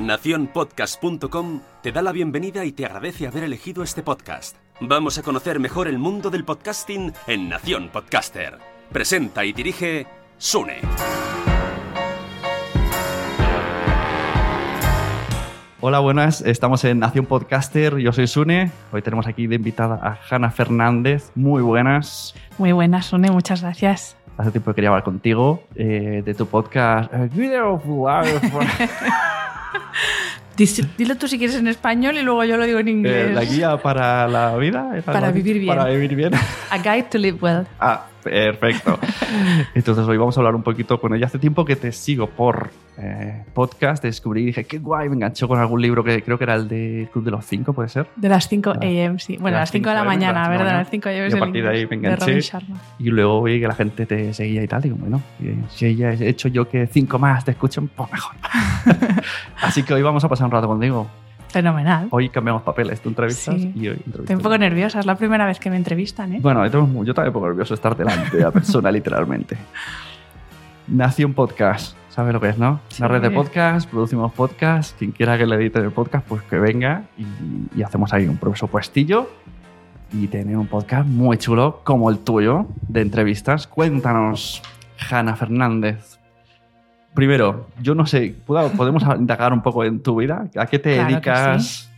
Naciónpodcast.com te da la bienvenida y te agradece haber elegido este podcast. Vamos a conocer mejor el mundo del podcasting en Nación Podcaster. Presenta y dirige Sune. Hola, buenas. Estamos en Nación Podcaster. Yo soy Sune. Hoy tenemos aquí de invitada a Hanna Fernández. Muy buenas. Muy buenas, Sune. Muchas gracias. Hace tiempo que quería hablar contigo eh, de tu podcast. Video of Life. Dilo tú si quieres en español y luego yo lo digo en Eh, inglés. la guía para la vida. ¿es algo Para vivir bien. Para vivir bien. A Guide to Live Well. Ah, perfecto. Entonces hoy vamos a hablar un poquito con ella. Hace tiempo que te sigo por eh, podcast, descubrí y dije, qué guay, me enganchó con algún libro que creo que era el de Club de los Cinco, ¿puede ser? De las 5 Ah. a.m., sí. Bueno, a las 5 de la mañana, de ¿verdad? Mañana. las 5 a.m. Y a partir de ahí me de enganché. Y luego vi que la gente te seguía y tal. Digo, bueno, y si ella he hecho yo que cinco más te escuchen, pues mejor. Así que hoy vamos a pasar un rato contigo. Fenomenal. Hoy cambiamos papeles, tú entrevistas Sí. y hoy entrevistas. Estoy un poco nerviosa, es la primera vez que me entrevistan, ¿eh? Bueno, yo yo también un poco nervioso estar delante de la persona, literalmente. Nació un podcast, ¿sabes lo que es, no? Sí. Una red de podcast, producimos podcast, quien quiera que le edite el podcast, pues que venga y, y hacemos ahí un presupuestillo y tener un podcast muy chulo como el tuyo de entrevistas. Cuéntanos, Hanna Fernández. Primero, yo no sé, ¿puedo- ¿podemos indagar un poco en tu vida? ¿A qué te Claro dedicas?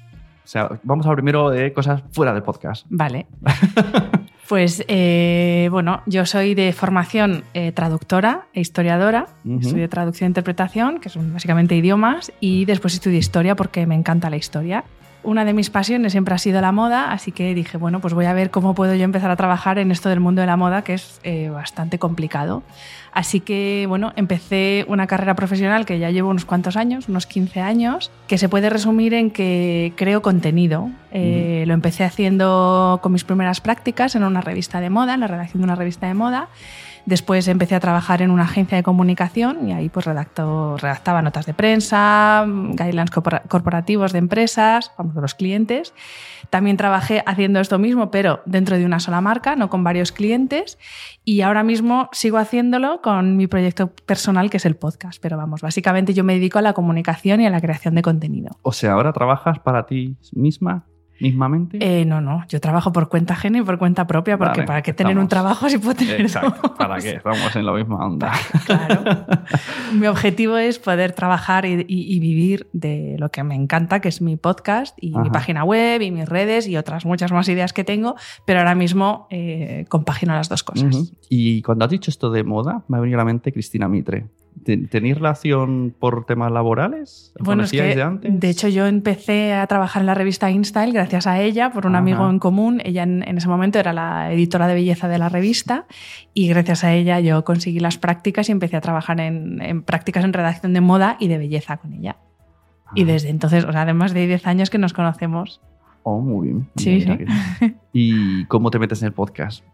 O sea, vamos a hablar primero de cosas fuera del podcast. Vale. Pues eh, bueno, yo soy de formación eh, traductora e historiadora. Ujú. Estudié traducción e interpretación, que son básicamente idiomas, y después estudié historia porque me encanta la historia. Una de mis pasiones siempre ha sido la moda, así que dije, bueno, pues voy a ver cómo puedo yo empezar a trabajar en esto del mundo de la moda, que es eh, bastante complicado. Así que, bueno, empecé una carrera profesional que ya llevo unos cuantos años, unos 15 años, que se puede resumir en que creo contenido. Eh, Lo empecé haciendo con mis primeras prácticas en una revista de moda, en la redacción de una revista de moda. Después empecé a trabajar en una agencia de comunicación y ahí pues redacto, redactaba notas de prensa, guidelines corpora- corporativos de empresas, vamos, de los clientes. También trabajé haciendo esto mismo, pero dentro de una sola marca, no con varios clientes. Y ahora mismo sigo haciéndolo con mi proyecto personal, que es el podcast. Pero vamos, básicamente yo me dedico a la comunicación y a la creación de contenido. O sea, ahora trabajas para ti misma, mismamente. Eh, no, no, yo trabajo por cuenta ajena y por cuenta propia, porque Vale, ¿para qué tener un trabajo si puedo tener Exacto, dos? para que estamos en la misma onda. Claro. mi objetivo es poder trabajar y, y- y vivir de lo que me encanta, que es mi podcast y mi página web y mis redes y otras muchas más ideas que tengo, pero ahora mismo eh, compagino las dos cosas. Y cuando has dicho esto de moda, me ha venido a la mente Cristina Mitre. ¿Ten- ¿Tenéis relación por temas laborales? ¿Os Bueno, es conocíais que, de antes? de hecho, yo empecé a trabajar en la revista InStyle gracias a ella, por un Ajá. amigo en común. Ella en, en ese momento era la editora de belleza de la revista y gracias a ella yo conseguí las prácticas y empecé a trabajar en, en prácticas en redacción de moda y de belleza con ella. Y Ah. desde entonces, o sea, además de 10 años que nos conocemos. Oh, muy bien. Sí, sí. ¿Y cómo te metes en el podcast?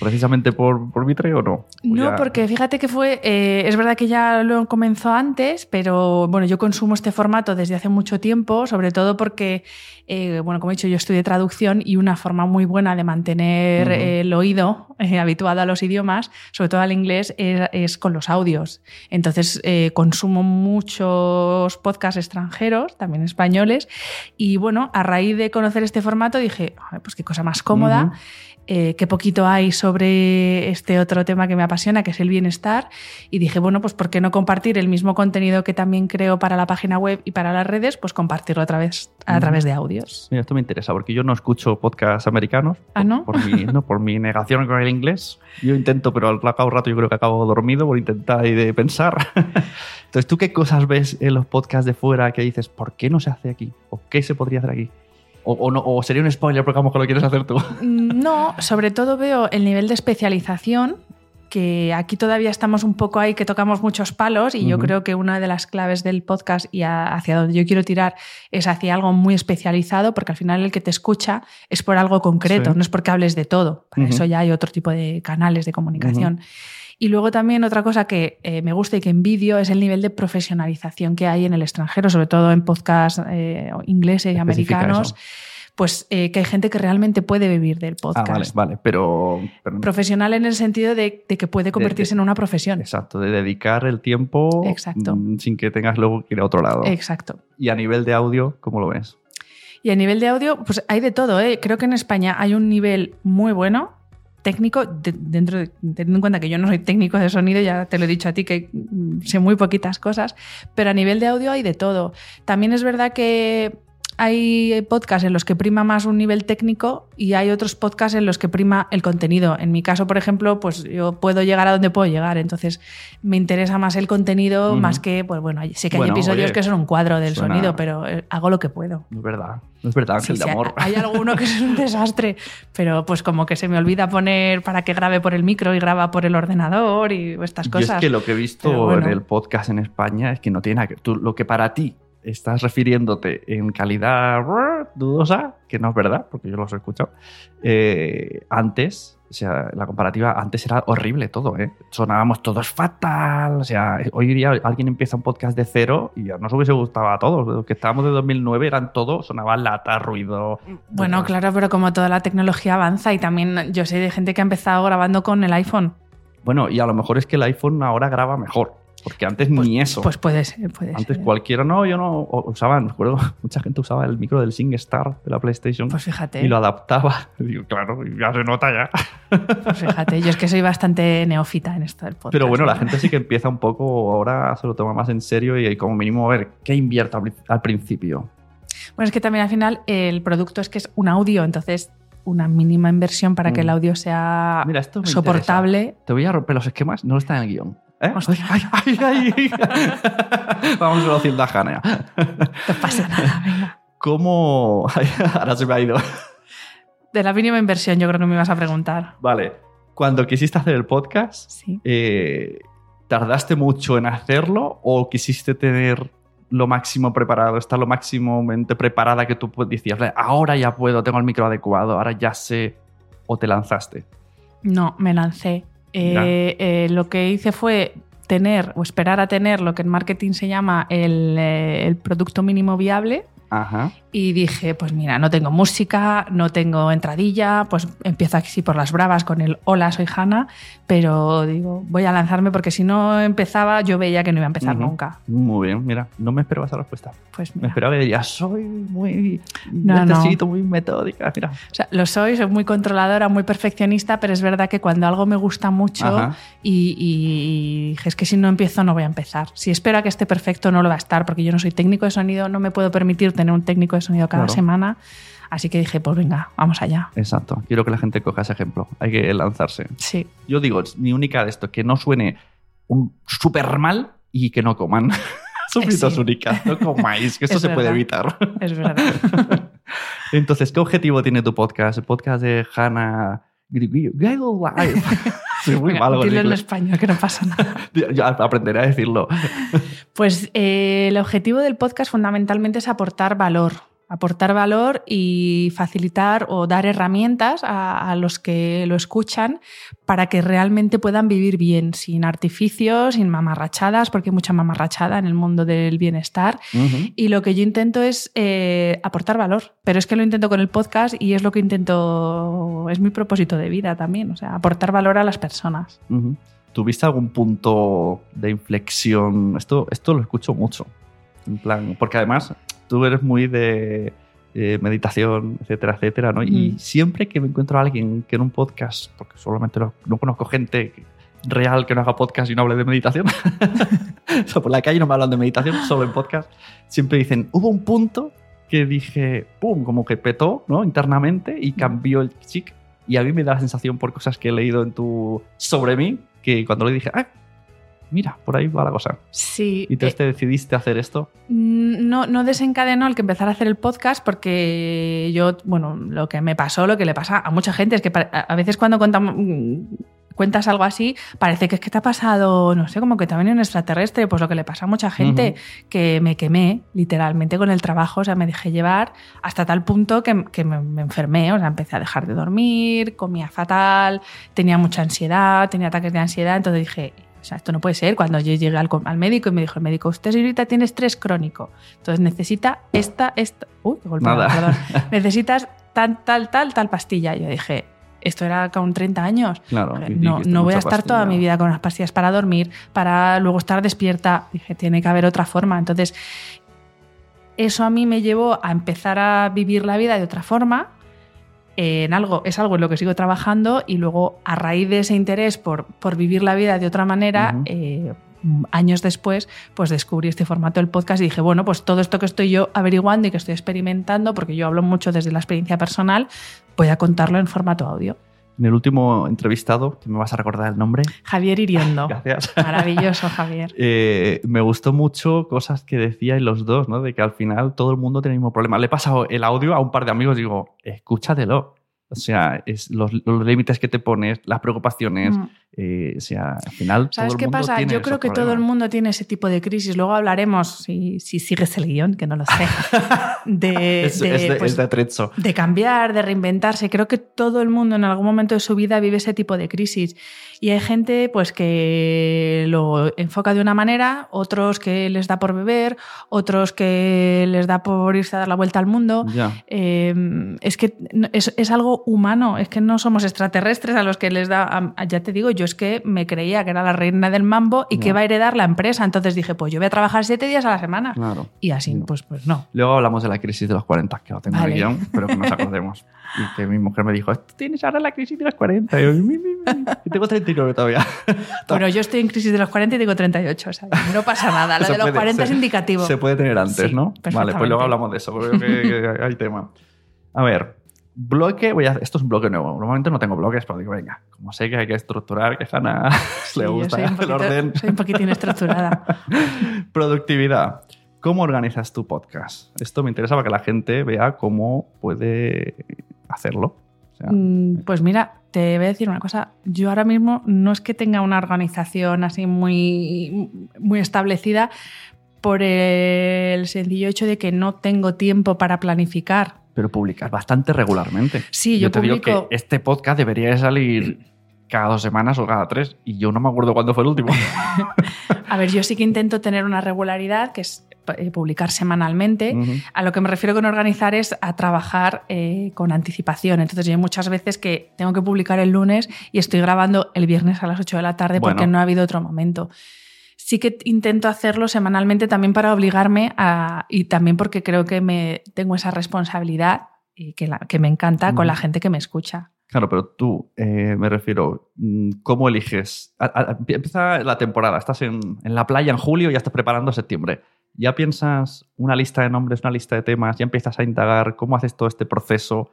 ¿Precisamente por, por Mitre o no? ¿O No, ya- porque fíjate que fue, eh, es verdad que ya lo comenzó antes, pero bueno, yo consumo este formato desde hace mucho tiempo, sobre todo porque, eh, bueno, como he dicho, yo estudié traducción y una forma muy buena de mantener eh, el oído habituado a los idiomas, sobre todo al inglés, es, es con los audios. Entonces, consumo muchos podcasts extranjeros, también españoles, y bueno, a raíz de conocer este formato dije, "Ay, pues qué cosa más cómoda. Eh, qué poquito hay sobre este otro tema que me apasiona, que es el bienestar, y dije, bueno, pues ¿por qué no compartir el mismo contenido que también creo para la página web y para las redes? Pues compartirlo a través, a través de audios. Mira, esto me interesa porque yo no escucho podcasts americanos. Ah, por- ¿no? Por, mi, no, por mi negación con el inglés. Yo intento, pero al cabo rato yo creo que acabo dormido por intentar y de pensar. Entonces, ¿tú qué cosas ves en los podcasts de fuera que dices, ¿por qué no se hace aquí? ¿O qué se podría hacer aquí? O, o no, o sería un spoiler porque a lo mejor lo quieres hacer tú. Mm, No, sobre todo veo el nivel de especialización que aquí todavía estamos un poco ahí, que tocamos muchos palos y yo creo que una de las claves del podcast y hacia donde yo quiero tirar es hacia algo muy especializado, porque al final el que te escucha es por algo concreto, no es porque hables de todo. Para eso ya hay otro tipo de canales de comunicación. Y luego también otra cosa que eh, me gusta y que envidio es el nivel de profesionalización que hay en el extranjero, sobre todo en podcasts eh, ingleses y americanos pues eh, que hay gente que realmente puede vivir del podcast. Ah, vale, vale, pero, Profesional en el sentido de, que puede convertirse en una profesión. Exacto, de dedicar el tiempo exacto. Mm, sin que tengas luego que ir a otro lado. Exacto. Y a nivel de audio, ¿cómo lo ves? Y a nivel de audio, pues hay de todo. ¿eh? Creo que en España hay un nivel muy bueno técnico, dentro teniendo en cuenta que yo no soy técnico de sonido, ya te lo he dicho a ti que mm, sé muy poquitas cosas, pero a nivel de audio hay de todo. También es verdad que hay podcasts en los que prima más un nivel técnico y hay otros podcasts en los que prima el contenido. En mi caso, por ejemplo, pues yo puedo llegar a donde puedo llegar, entonces me interesa más el contenido más que, pues bueno, sé que hay episodios que son un cuadro del sonido, pero eh, hago lo que puedo. No es verdad, no es verdad, Ángel de amor. Hay alguno que es un desastre, pero pues como que se me olvida poner para que grabe por el micro y graba por el ordenador y estas cosas. Es que lo que he visto en el podcast en España es que no tiene nada que... Tú, lo que para ti estás refiriéndote en calidad dudosa, que no es verdad, porque yo los he escuchado, eh, antes, o sea, la comparativa antes era horrible todo, ¿eh? Sonábamos todos fatal, o sea, hoy día alguien empieza un podcast de cero y ya nos hubiese gustado a todos, los que estábamos de 2009 eran todo, sonaba lata, ruido. Bueno, claro, pero como toda la tecnología avanza y también yo sé de gente que ha empezado grabando con el iPhone. Bueno, y a lo mejor es que el iPhone ahora graba mejor. Porque antes pues, ni eso. Pues puede ser, puede Antes cualquiera, no, yo no usaba, me acuerdo, mucha gente usaba el micro del SingStar de la PlayStation. Pues fíjate. Y lo adaptaba. digo, claro, ya se nota ya. Pues fíjate, yo es que soy bastante neófita en esto del podcast. Pero bueno, la gente sí que empieza un poco, ahora se lo toma más en serio y como mínimo a ver qué invierta al principio. Bueno, es que también al final el producto es que es un audio, entonces una mínima inversión para que el mm. audio sea soportable. Te voy a romper los esquemas, no está en el guion. ¿Eh? Ay, ay, ay, Vamos a Hanea. No pasa nada, venga. ¿Cómo...? Ahora se me ha ido. De la mínima inversión yo creo que me ibas a preguntar. Vale. Cuando quisiste hacer el podcast, eh, ¿tardaste mucho en hacerlo o quisiste tener lo máximo preparado, estar lo máximamente preparada que tú decías, ahora ya puedo, tengo el micro adecuado, ahora ya sé, o te lanzaste? No, me lancé. Eh, eh, lo que hice fue tener o esperar a tener lo que en marketing se llama el, eh, el producto mínimo viable y dije, pues mira, no tengo música, no tengo entradilla, pues empiezo así por las bravas con el hola, soy Hanna, pero digo, voy a lanzarme porque si no empezaba, yo veía que no iba a empezar nunca. Muy bien, mira, no me esperaba esa respuesta. Pues Me esperaba que ya soy muy no, necesito, muy metódica, mira. O sea, lo soy, soy muy controladora, muy perfeccionista, pero es verdad que cuando algo me gusta mucho y, y, dije, es que si no empiezo no voy a empezar. Si espero a que esté perfecto no lo va a estar porque yo no soy técnico de sonido, no me puedo permitir tener un técnico de sonido cada semana. Así que dije, pues venga, vamos allá. Exacto. Quiero que la gente coja ese ejemplo. Hay que lanzarse. Sí. Yo digo, mi única de esto, que no suene un súper mal y que no coman. Son sí. únicas. No comáis, que esto se puede evitar. Es verdad. Entonces, ¿qué objetivo tiene tu podcast? El podcast de Hannah Live. Soy muy malo. Dilo en español, que no pasa nada. Yo aprenderé a decirlo. Pues eh, el objetivo del podcast fundamentalmente es aportar valor aportar valor y facilitar o dar herramientas a, los que lo escuchan para que realmente puedan vivir bien, sin artificios, sin mamarrachadas, porque hay mucha mamarrachada en el mundo del bienestar. Y lo que yo intento es eh, aportar valor, pero es que lo intento con el podcast y es lo que intento, es mi propósito de vida también, o sea, aportar valor a las personas. ¿Tuviste algún punto de inflexión? Esto, esto lo escucho mucho. En plan, porque además tú eres muy de eh, meditación, etcétera, etcétera, ¿no? Y mm. siempre que me encuentro a alguien que en un podcast, porque solamente no, conozco gente real que no haga podcast y no hable de meditación, o sea, por la calle no me hablan de meditación, solo en podcast, siempre dicen, hubo un punto que dije, ¡pum!, como que petó, ¿no? Internamente y cambió el chic. Y a mí me da la sensación por cosas que he leído en tu sobre mí, que cuando le dije, ¡ah! Mira, por ahí va la cosa. Sí. ¿Y tú eh, te decidiste hacer esto? Mm, no, no desencadenó el que empezar a hacer el podcast porque yo, bueno, lo que me pasó, lo que le pasa a mucha gente es que a veces cuando contamos cuentas algo así, parece que es que te ha pasado, no sé, como que te ha venido un extraterrestre, pues lo que le pasa a mucha gente, que me quemé literalmente con el trabajo, o sea, me dejé llevar hasta tal punto que, me, me, enfermé, o sea, empecé a dejar de dormir, comía fatal, tenía mucha ansiedad, tenía ataques de ansiedad, entonces dije, o sea, esto no puede ser. Cuando yo llegué al, médico y me dijo el médico, usted señorita tiene estrés crónico, entonces necesita esta, esta, uy, qué golpeada, perdón, necesitas tal, tal, tal, tal pastilla. Yo dije, esto era con 30 años. Claro, no, no voy a estar toda mi vida con unas pastillas para dormir, para luego estar despierta. Dije, tiene que haber otra forma. Entonces, eso a mí me llevó a empezar a vivir la vida de otra forma en algo, es algo en lo que sigo trabajando y luego a raíz de ese interés por, por vivir la vida de otra manera, eh, años después, pues descubrí este formato del podcast y dije, bueno, pues todo esto que estoy yo averiguando y que estoy experimentando, porque yo hablo mucho desde la experiencia personal, voy a contarlo en formato audio. En el último entrevistado, que me vas a recordar el nombre. Javier Iriondo. Gracias. Maravilloso, Javier. Eh, me gustó mucho cosas que decíais los dos, ¿no? De que al final todo el mundo tiene el mismo problema. Le he pasado el audio a un par de amigos y digo, escúchatelo. O sea, es los, límites que te pones, las preocupaciones. Mm. Eh, o sea, al final. ¿Sabes qué pasa? Yo creo que todo el mundo tiene ese tipo de crisis. Luego hablaremos, si, si sigues el guion, que no lo sé, de, es, de, pues, de, de cambiar, de reinventarse. Creo que todo el mundo en algún momento de su vida vive ese tipo de crisis. Y hay gente pues, que lo enfoca de una manera, otros que les da por beber, otros que les da por irse a dar la vuelta al mundo. Em, es que es, es, algo humano, es que no somos extraterrestres a los que les da, ya te digo, yo es que me creía que era la reina del mambo y que iba a heredar la empresa. Entonces dije, pues yo voy a trabajar siete días a la semana. Y así, pues, pues no. Luego hablamos de la crisis de los 40, que no tengo vale. guion, pero que nos acordemos. Y que mi mujer me dijo, tienes ahora la crisis de los 40. Y yo, mi, mi, mi. tengo 39 todavía. bueno, yo estoy en crisis de los 40 y tengo 38. O sea, no pasa nada. La de los 40 es indicativo. Se puede tener antes, ¿no? Vale, pues luego hablamos de eso, porque que hay tema. A ver, bloque, voy a, esto es un bloque nuevo. Normalmente no tengo bloques, pero digo, venga, como sé que hay que estructurar, que Hanna le gusta el orden. Soy un poquitín estructurada. Productividad. ¿Cómo organizas tu podcast? Esto me interesa para que la gente vea cómo puede hacerlo. Mm, pues mira, te voy a decir una cosa. Yo ahora mismo no es que tenga una organización así muy, muy establecida por el sencillo hecho de que no tengo tiempo para planificar. Pero publicas bastante regularmente. Sí, yo, te digo que este podcast debería salir cada dos semanas o cada tres y yo no me acuerdo cuándo fue el último. a ver, yo sí que intento tener una regularidad, que es eh, publicar semanalmente. A lo que me refiero con organizar es a trabajar eh, con anticipación. Entonces, yo hay muchas veces que tengo que publicar el lunes y estoy grabando el viernes a las 8 de la tarde porque no ha habido otro momento. Sí que intento hacerlo semanalmente también para obligarme a, y también porque creo que me tengo esa responsabilidad y que, que me encanta con la gente que me escucha. Claro, pero tú, eh, me refiero, mm, ¿cómo eliges? empieza la temporada, estás en, en, la playa en julio y ya estás preparando septiembre ya piensas una lista de nombres, una lista de temas, ya empiezas a indagar cómo haces todo este proceso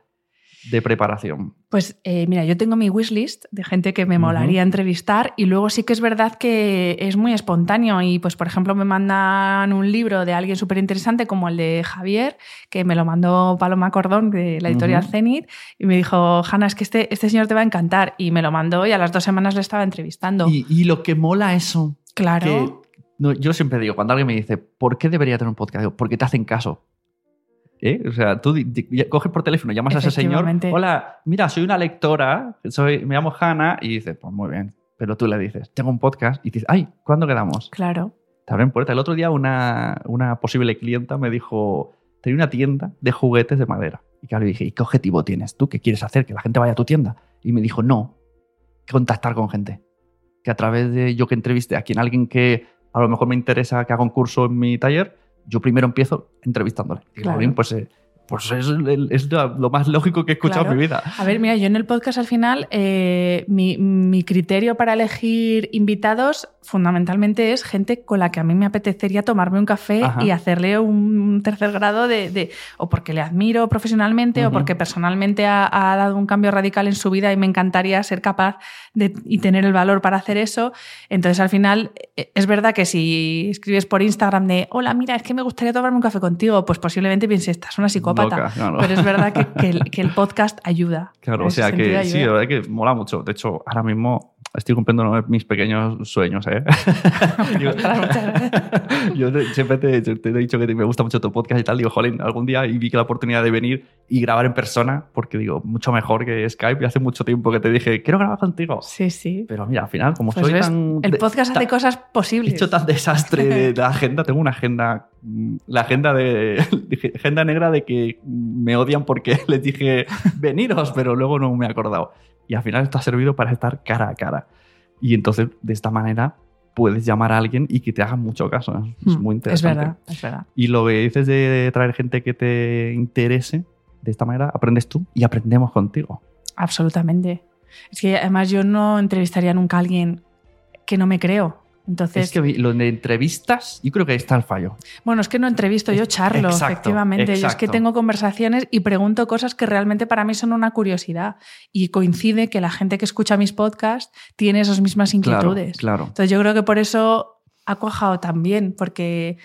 de preparación? Pues eh, mira, yo tengo mi wishlist de gente que me molaría entrevistar y luego sí que es verdad que es muy espontáneo y pues por ejemplo me mandan un libro de alguien súper interesante como el de Javier, que me lo mandó Paloma Cordón de la editorial Zenit y me dijo, Hanna, es que este, este señor te va a encantar y me lo mandó y a las dos semanas le estaba entrevistando. Y, y lo que mola eso. Claro. No, yo siempre digo, cuando alguien me dice, ¿por qué debería tener un podcast? Digo, porque te hacen caso. ¿Eh? O sea, tú coges por teléfono, llamas a ese señor, hola, mira, soy una lectora, soy, me llamo Hanna, y dices, pues muy bien. Pero tú le dices, tengo un podcast, y dices, ay, ¿cuándo quedamos? Claro. Te abren puerta. El otro día una, una posible clienta me dijo, tenía una tienda de juguetes de madera. Y claro, le dije, ¿y qué objetivo tienes tú? ¿Qué quieres hacer? ¿Que la gente vaya a tu tienda? Y me dijo, no, contactar con gente. Que a través de yo que entreviste a quien alguien que a lo mejor me interesa que haga un curso en mi taller, yo primero empiezo entrevistándole. Y claro. pues eh, pues es, lo más lógico que he escuchado en mi vida. A ver, mira, yo en el podcast al final, eh, mi, criterio para elegir invitados fundamentalmente es gente con la que a mí me apetecería tomarme un café y hacerle un tercer grado de, o porque le admiro profesionalmente o porque personalmente ha, dado un cambio radical en su vida y me encantaría ser capaz de, y tener el valor para hacer eso. Entonces al final eh, es verdad que si escribes por Instagram de, hola, mira, es que me gustaría tomarme un café contigo, pues posiblemente pienses, estás una psicópata pero es verdad que, el, podcast ayuda. Claro, o sea que sí, la verdad que mola mucho. De hecho, ahora mismo estoy cumpliendo de mis pequeños sueños, ¿eh? Yo- yo te- siempre te, te he dicho que me gusta mucho tu podcast y tal. Digo, jolín, algún día y vi que la oportunidad de venir y grabar en persona, porque digo, mucho mejor que Skype. Y hace mucho tiempo que te dije, quiero grabar contigo. Sí, sí. Pero mira, al final, como Pues soy ves, tan. el de- podcast hace tan- cosas He posibles. hecho tan desastre de la agenda. Tengo una agenda. mm, La agenda de. dije, Agenda negra de que me odian porque les dije veniros, pero luego no me he acordado. Y al final esto ha servido para estar cara a cara. Y entonces, de esta manera, puedes llamar a alguien y que te haga mucho caso. Es Mm, muy Es interesante. verdad, es verdad. Y lo que dices de traer gente que te interese, de esta manera aprendes tú y aprendemos contigo. Absolutamente. Es que además yo no entrevistaría nunca a alguien que no me creo. Entonces, es que lo de entrevistas, yo creo que ahí está el fallo. bueno, es que no entrevisto, yo charlo, Exacto, efectivamente. Yo es que tengo conversaciones y pregunto cosas que realmente para mí son una curiosidad. Y coincide que la gente que escucha mis podcasts tiene esas mismas inquietudes. Claro, claro. Entonces yo creo que por eso ha cuajado también, porque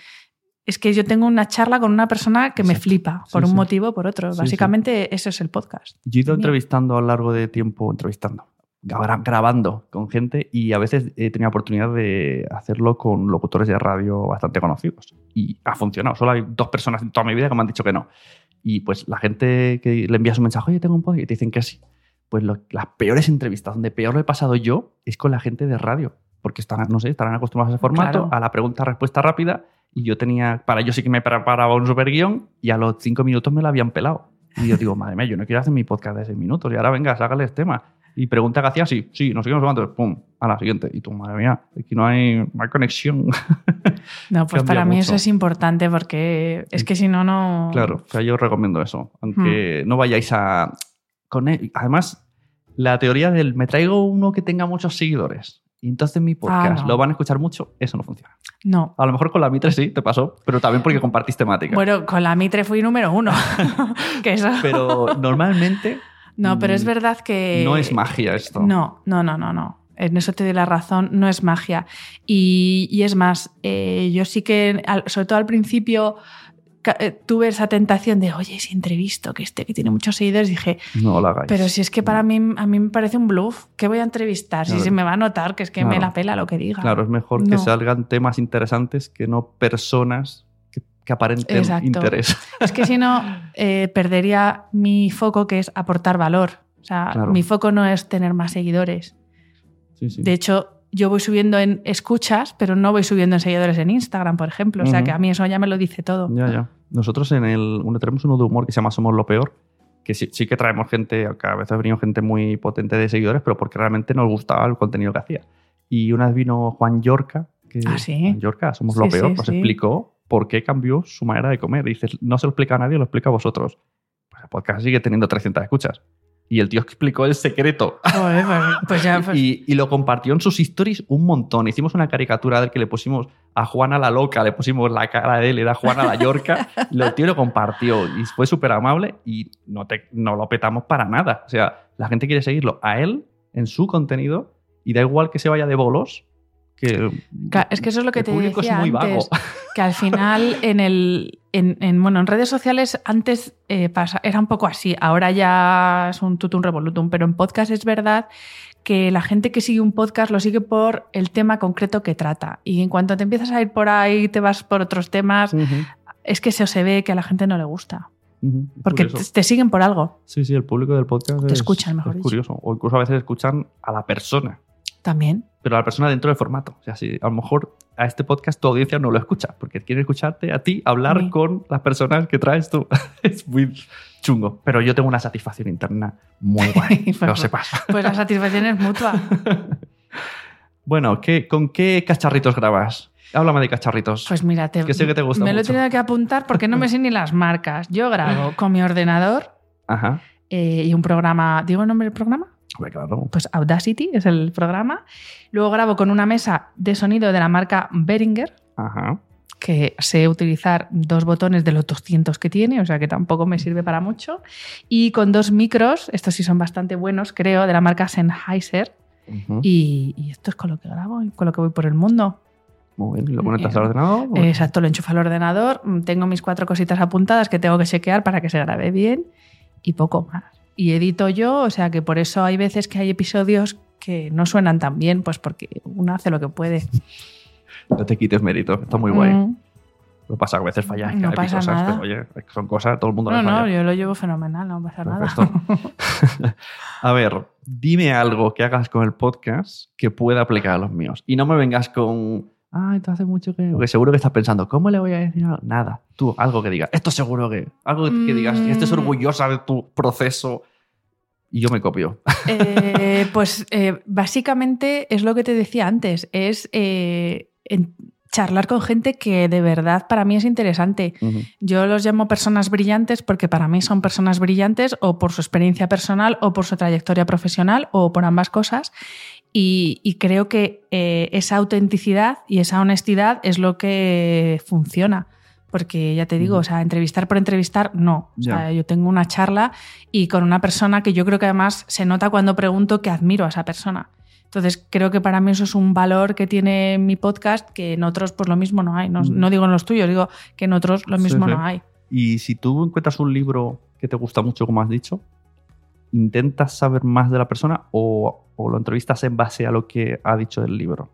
es que yo tengo una charla con una persona que me flipa, Sí, por un sí. motivo o por otro. Sí, Básicamente eso es el podcast. Yo he ido entrevistando a lo largo de tiempo, entrevistando, grabando con gente y a veces he tenido oportunidad de hacerlo con locutores de radio bastante conocidos. Y ha funcionado. Solo hay dos personas en toda mi vida que me han dicho que no. Y pues la gente que le envías un mensaje, oye, tengo un podcast y te dicen que sí. Pues lo- las peores entrevistas, donde peor lo he pasado yo, es con la gente de radio. Porque están, no sé, estarán acostumbrados a ese formato, Claro. a la pregunta-respuesta rápida. Y yo tenía, para yo sí que me preparaba un super guion y a los cinco minutos me lo habían pelado. Y yo digo, madre mía, yo no quiero hacer mi podcast de seis minutos. Y ahora venga, sácales tema. Y pregunta que hacía, sí, sí, no sé qué, no sé cuánto. Pum, a la siguiente. Y tú, madre mía, aquí no hay, no hay conexión. No, pues para mí eso mucho. es importante porque es que si no, no... Claro, o sea, yo recomiendo eso. Aunque Hmm. no vayáis a. Con él. Además, la teoría del me traigo uno que tenga muchos seguidores y entonces mi podcast Ah, no. lo van a escuchar mucho, eso no funciona. No. A lo mejor con la Mitre sí, te pasó, pero también porque compartís temática. Bueno, con la Mitre fui número uno. que eso... Pero normalmente No, pero es mm, verdad que... no es magia esto. No, no, no, no, no. En eso te doy la razón, no es magia. Y, y es más, eh, yo sí que, sobre todo al principio, eh, tuve esa tentación de, oye, si entrevisto que este que tiene muchos seguidores, dije, No lo hagáis. pero si es que para mí, a mí me parece un bluff, ¿qué voy a entrevistar? Si se me va a notar que es que me la pela lo que diga. Claro, es mejor que salgan temas interesantes que no personas que, aparenten Exacto. interés. Es que si no, eh, perdería mi foco, que es aportar valor. O sea, Claro. mi foco no es tener más seguidores. Sí, sí. De hecho, yo voy subiendo en escuchas, pero no voy subiendo en seguidores en Instagram, por ejemplo. O sea, que a mí eso ya me lo dice todo. Ya, ya. Nosotros en el, uno, tenemos uno de humor que se llama Somos lo Peor, que sí, sí que traemos gente, que a veces ha venido gente muy potente de seguidores, pero porque realmente nos gustaba el contenido que hacía. Y una vez vino Juan Yorca, que Ah, sí. Juan Yorca, Somos lo Peor, nos sí. explicó por qué cambió su manera de comer. Y dices, no se lo explica a nadie, lo explica a vosotros. Pues el podcast sigue teniendo 300 escuchas. Y el tío explicó el secreto. Pues, pues ya, pues- Y, y lo compartió en sus stories un montón. Hicimos una caricatura del que le pusimos a Juana la loca, le pusimos la cara de él, era Juana la Yorca. el tío lo compartió y fue súper amable y no, te, no lo petamos para nada. O sea, la gente quiere seguirlo a él en su contenido y da igual que se vaya de bolos. Que es que eso es lo que el te público decía es muy antes, vago. que al final en el en, en, bueno en redes sociales antes eh, pasa- era un poco así ahora ya es un tutum revolutum pero en podcast es verdad que la gente que sigue un podcast lo sigue por el tema concreto que trata y en cuanto te empiezas a ir por ahí te vas por otros temas es que eso se ve que a la gente no le gusta porque te, te siguen por algo Sí, sí, el público del podcast Te es, escuchan, mejor es dicho. curioso. O incluso a veces escuchan a la persona. También pero a la persona dentro del formato. O sea, si a lo mejor a este podcast tu audiencia no lo escucha, porque quiere escucharte a ti hablar Sí. con las personas que traes tú. es muy chungo. Pero yo tengo una satisfacción interna muy guay. que lo Pues- sepas. pues la satisfacción es mutua bueno, ¿qué, ¿con qué cacharritos grabas? Háblame de cacharritos. Pues mira, te, Que sé que te gusta me lo he tenido que apuntar porque no me sé ni las marcas. Yo grabo con mi ordenador Ajá. eh, y un programa. ¿Digo el nombre del programa? Claro. Pues Audacity es el programa. Luego grabo con una mesa de sonido de la marca Behringer, Ajá. que sé utilizar dos botones de los 200 que tiene, o sea que tampoco me sirve para mucho. Y con dos micros, estos sí son bastante buenos, creo, de la marca Sennheiser. Y, y esto es con lo que grabo y con lo que voy por el mundo. Muy bien. ¿Y lo conectas Eh, al ordenador? Exacto, lo enchufa al ordenador, tengo mis cuatro cositas apuntadas que tengo que chequear para que se grabe bien y poco más. Y edito yo, o sea que por eso hay veces que hay episodios que no suenan tan bien, pues porque uno hace lo que puede. No te quites mérito, está muy guay. Mm. Lo que pasa que a veces fallas, No pasa nada. pero oye, son cosas, todo el mundo No, no, falla. yo lo llevo fenomenal, no pasa nada. A ver, dime algo que hagas con el podcast que pueda aplicar a los míos. Y no me vengas con. Ay, tú hace mucho que. Porque seguro que estás pensando, ¿cómo le voy a decir algo? Nada. Tú, algo que digas. Esto seguro que. Algo que, que digas, que estés Mm. orgullosa de tu proceso. Y yo me copio. Eh, pues eh, básicamente es lo que te decía antes, es eh, en- charlar con gente que de verdad para mí es interesante. Ujú. Yo los llamo personas brillantes porque para mí son personas brillantes o por su experiencia personal o por su trayectoria profesional o por ambas cosas. Y, y creo que eh, esa autenticidad y esa honestidad es lo que funciona. Porque ya te digo, o sea, entrevistar por entrevistar, no. O sea, yo tengo una charla y con una persona que yo creo que además se nota cuando pregunto que admiro a esa persona. Entonces, creo que para mí eso es un valor que tiene mi podcast que en otros, pues lo mismo no hay. No, no digo en los tuyos, digo que en otros lo Sí, mismo sí. no hay. Y si tú encuentras un libro que te gusta mucho, como has dicho, ¿intentas saber más de la persona o, o lo entrevistas en base a lo que ha dicho del libro?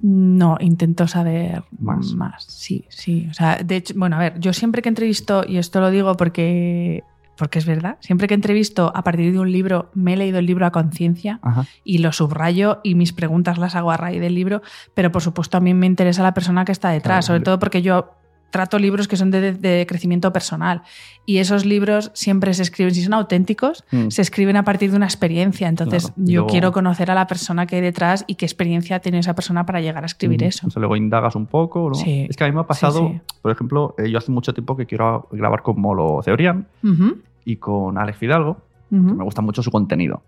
No, intento saber Más. más. Sí, sí. O sea, de hecho, bueno, a ver, yo siempre que entrevisto, y esto lo digo porque, porque es verdad, siempre que entrevisto a partir de un libro, me he leído el libro a conciencia y lo subrayo y mis preguntas las hago a raíz del libro, pero por supuesto a mí me interesa la persona que está detrás, Claro. sobre todo porque yo trato libros que son de, de crecimiento personal y esos libros siempre se escriben, si son auténticos, Mm. se escriben a partir de una experiencia. Entonces Claro. Yo luego- quiero conocer a la persona que hay detrás y qué experiencia tiene esa persona para llegar a escribir Ujú. eso. Luego indagas un poco, ¿no? Sí. Es que a mí me ha pasado, Sí, por ejemplo, eh, yo hace mucho tiempo que quiero grabar con Molo Cebrián Ujú, y con Alex Fidalgo, ujú. que me gusta mucho su contenido,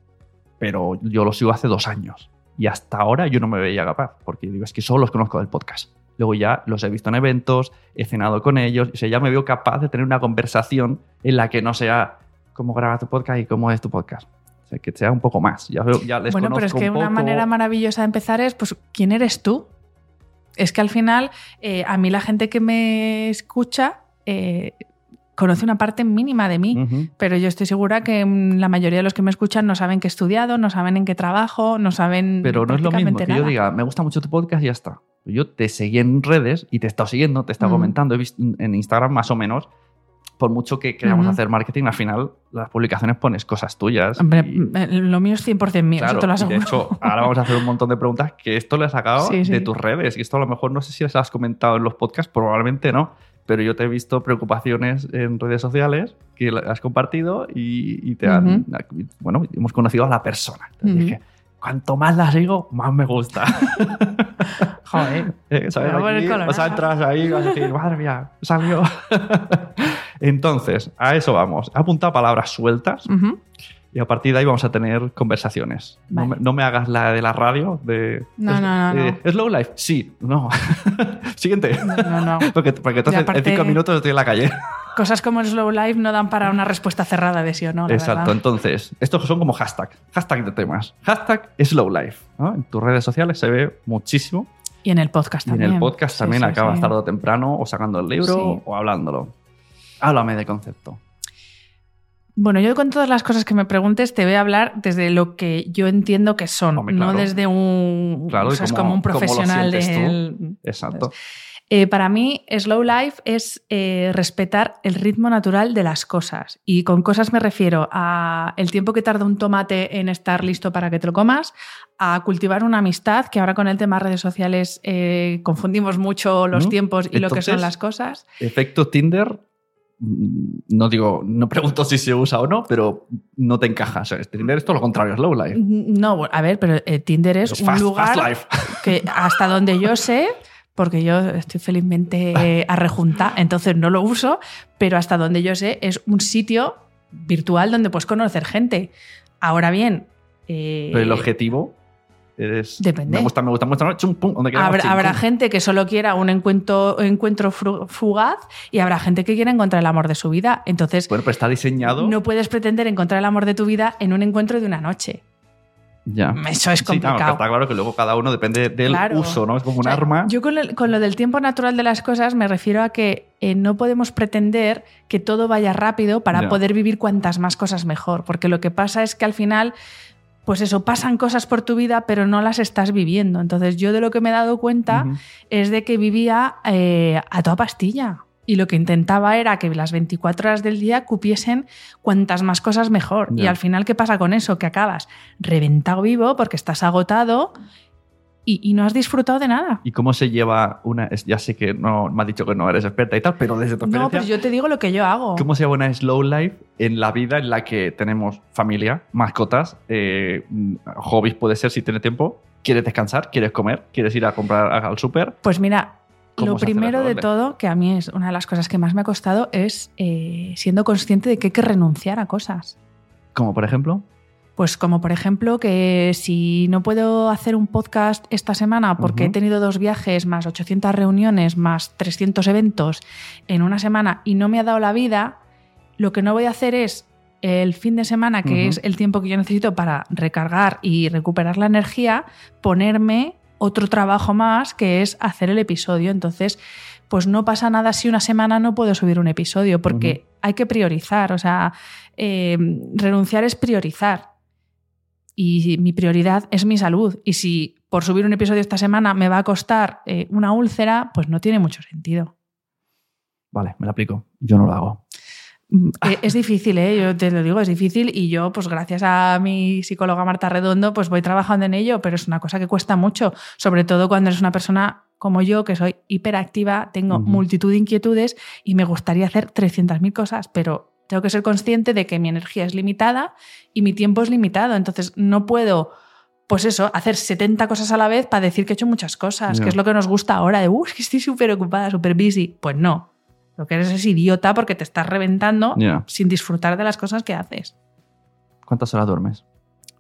pero yo lo sigo hace dos años y hasta ahora yo no me veía capaz, porque digo, es que solo los conozco del podcast. Luego ya los he visto en eventos, he cenado con ellos, o sea, ya me veo capaz de tener una conversación en la que no sea cómo graba tu podcast y cómo es tu podcast. O sea, que sea un poco más. Ya, veo- ya les Bueno, pero es que un una manera maravillosa de empezar es, pues, ¿quién eres tú? Es que al final, eh, a mí la gente que me escucha eh, conoce una parte mínima de mí, Ujú. pero yo estoy segura que mm, la mayoría de los que me escuchan no saben qué he estudiado, no saben en qué trabajo, no saben. Pero no es lo mismo que yo diga, me gusta mucho tu podcast y ya está. Yo te seguí en redes y te he estado siguiendo, te he estado Ujú. comentando, he visto en Instagram más o menos. Por mucho que queramos Ujú. hacer marketing, al final las publicaciones pones cosas tuyas. Hombre, y- eh, lo mío es 100% mío, claro, eso te lo y de aseguro. hecho, ahora vamos a hacer un montón de preguntas que esto lo he sacado Sí, sí. de tus redes. Y esto a lo mejor no sé si las has comentado en los podcasts, probablemente no. Pero yo te he visto preocupaciones en redes sociales que has compartido y, y te han. Bueno, hemos conocido a la persona. Entonces Ujú. dije, cuanto más la sigo, más me gusta. Joder. Eh, ¿sabes? A Aquí, colorada. o sea, entras ahí y vas a decir, madre mía, salió. Entonces, a eso vamos. He apuntado palabras sueltas Ujú. Y a partir de ahí vamos a tener conversaciones. No, me, no me hagas la de la radio de... No, es- no, no, eh, ¿Es low life? Sí, no. Siguiente. No, no, no. Porque, porque entonces aparte- en cinco minutos estoy en la calle. Cosas como el slow life no dan para una respuesta cerrada de sí o no. la Exacto. verdad. Entonces, estos son como hashtag. Hashtag de temas. Hashtag slow life. ¿no? En tus redes sociales se ve muchísimo. Y en el podcast Y también. en el podcast también sí, acabas sí. tarde o temprano o sacando el libro o hablándolo. Háblame de concepto. Bueno, yo con todas las cosas que me preguntes te voy a hablar desde lo que yo entiendo que son, Hombre, no desde un, Claro, o sea, es como un profesional del... Exacto. Eh, para mí, slow life es eh, respetar el ritmo natural de las cosas. Y con cosas me refiero a el tiempo que tarda un tomate en estar listo para que te lo comas, a cultivar una amistad, que ahora con el tema redes sociales eh, confundimos mucho los ¿Mm? tiempos y lo que son las cosas. Efecto Tinder. Mm, No digo, no pregunto si se usa o no, pero no te encaja. O sea, Tinder es todo lo contrario, es low life. No, a ver, pero eh, Tinder es Es un fast- lugar fast life. que hasta donde yo sé, porque yo estoy felizmente eh, arrejunta, entonces no lo uso, pero hasta donde yo sé es un sitio virtual donde puedes conocer gente. Ahora bien, eh, Pero el objetivo es. Depende. Me gusta, me gusta, me gusta. chum, pum, donde habrá, habrá gente que solo quiera un encuentro, encuentro fugaz y habrá gente que quiera encontrar el amor de su vida. Entonces, Bueno, pero está diseñado. no puedes pretender encontrar el amor de tu vida en un encuentro de una noche. Ya. Eso es Sí, complicado. está claro que luego cada uno depende del Claro. uso, ¿no? Es como un O sea, arma. Yo con, el- con lo del tiempo natural de las cosas me refiero a que eh, no podemos pretender que todo vaya rápido para Ya. poder vivir cuantas más cosas mejor, porque lo que pasa es que al final pues eso, pasan cosas por tu vida, pero no las estás viviendo. Entonces yo de lo que me he dado cuenta es de que vivía eh, a toda pastilla. Y lo que intentaba era que las 24 horas del día cupiesen cuantas más cosas mejor. Y al final, ¿qué pasa con eso? Que acabas reventado vivo porque estás agotado y, y no has disfrutado de nada. ¿Y cómo se lleva una.? Ya sé que no me has dicho que no eres experta y tal, pero desde tu No, experiencia. pero yo te digo lo que yo hago. ¿Cómo se lleva una slow life en la vida en la que tenemos familia, mascotas, eh, hobbies puede ser si tienes tiempo? ¿Quieres descansar? ¿Quieres comer? ¿Quieres ir a comprar al súper? Pues mira, ¿Cómo lo primero de todo, que a mí es una de las cosas que más me ha costado, es eh, siendo consciente de que hay que renunciar a cosas. Como por ejemplo. Pues como por ejemplo que si no puedo hacer un podcast esta semana porque he tenido dos viajes, más 800 reuniones, más 300 eventos en una semana y no me ha dado la vida, lo que no voy a hacer es el fin de semana, que es el tiempo que yo necesito para recargar y recuperar la energía, ponerme otro trabajo más que es hacer el episodio. Entonces, pues no pasa nada si una semana no puedo subir un episodio, porque hay que priorizar. O sea, eh, renunciar es priorizar. Y mi prioridad es mi salud. Y si por subir un episodio esta semana me va a costar eh, una úlcera, pues no tiene mucho sentido. Vale, me la aplico. Yo no lo hago. Mm, eh, Es difícil, ¿eh? yo te lo digo, es difícil y yo, pues gracias a mi psicóloga Marta Redondo, pues voy trabajando en ello, pero es una cosa que cuesta mucho, sobre todo cuando eres una persona como yo, que soy hiperactiva, tengo multitud de inquietudes y me gustaría hacer 300.000 cosas, pero tengo que ser consciente de que mi energía es limitada y mi tiempo es limitado, entonces no puedo... Pues eso, hacer 70 cosas a la vez para decir que he hecho muchas cosas, que es lo que nos gusta ahora, de, es que estoy súper ocupada, súper busy. Pues no, lo que eres es idiota porque te estás reventando sin disfrutar de las cosas que haces. ¿Cuántas horas duermes?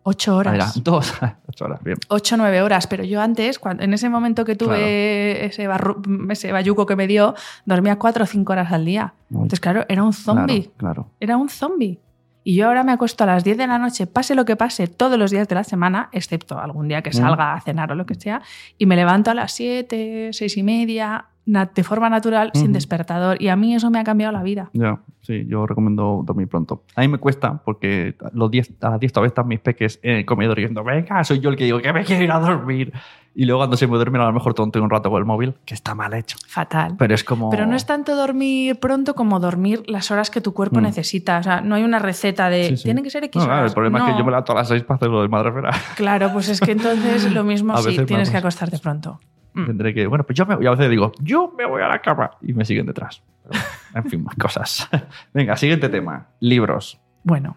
Ocho Ah, horas. dos. Ocho horas, bien. Ocho, nueve horas. Pero yo antes, cuando, en ese momento que tuve ese, barru- ese bayuco que me dio, dormía cuatro o cinco horas al día. Entonces, claro, era un zombie. Claro, claro. Era un zombie. Y yo ahora me acuesto a las 10 de la noche, pase lo que pase, todos los días de la semana, excepto algún día que Mm. salga a cenar o lo que sea, y me levanto a las 7, 6 y media, de forma natural, sin Ujú. despertador. Y a mí eso me ha cambiado la vida. Ya, sí, yo recomiendo dormir pronto. A mí me cuesta porque los 10, a las 10 todavía están mis peques en el comedor diciendo, venga, soy yo el que digo que me quiero ir a dormir. Y luego cuando se me duermen a lo mejor tonto un rato con el móvil, que está mal hecho. Fatal. Pero es como... Pero no es tanto dormir pronto como dormir las horas que tu cuerpo Mm. necesita. O sea, no hay una receta de Sí, sí. tiene que ser X No, claro, horas. el problema es que No. yo me levanto a las 6 para hacer lo de madrefera. Claro, pues es que entonces lo mismo si veces tienes que acostarte pronto. Mm. Tendré que... Bueno, pues yo me... Y a veces digo, yo me voy a la cama. Y me siguen detrás. Pero, en fin, más cosas. Venga, siguiente tema. Libros. Bueno,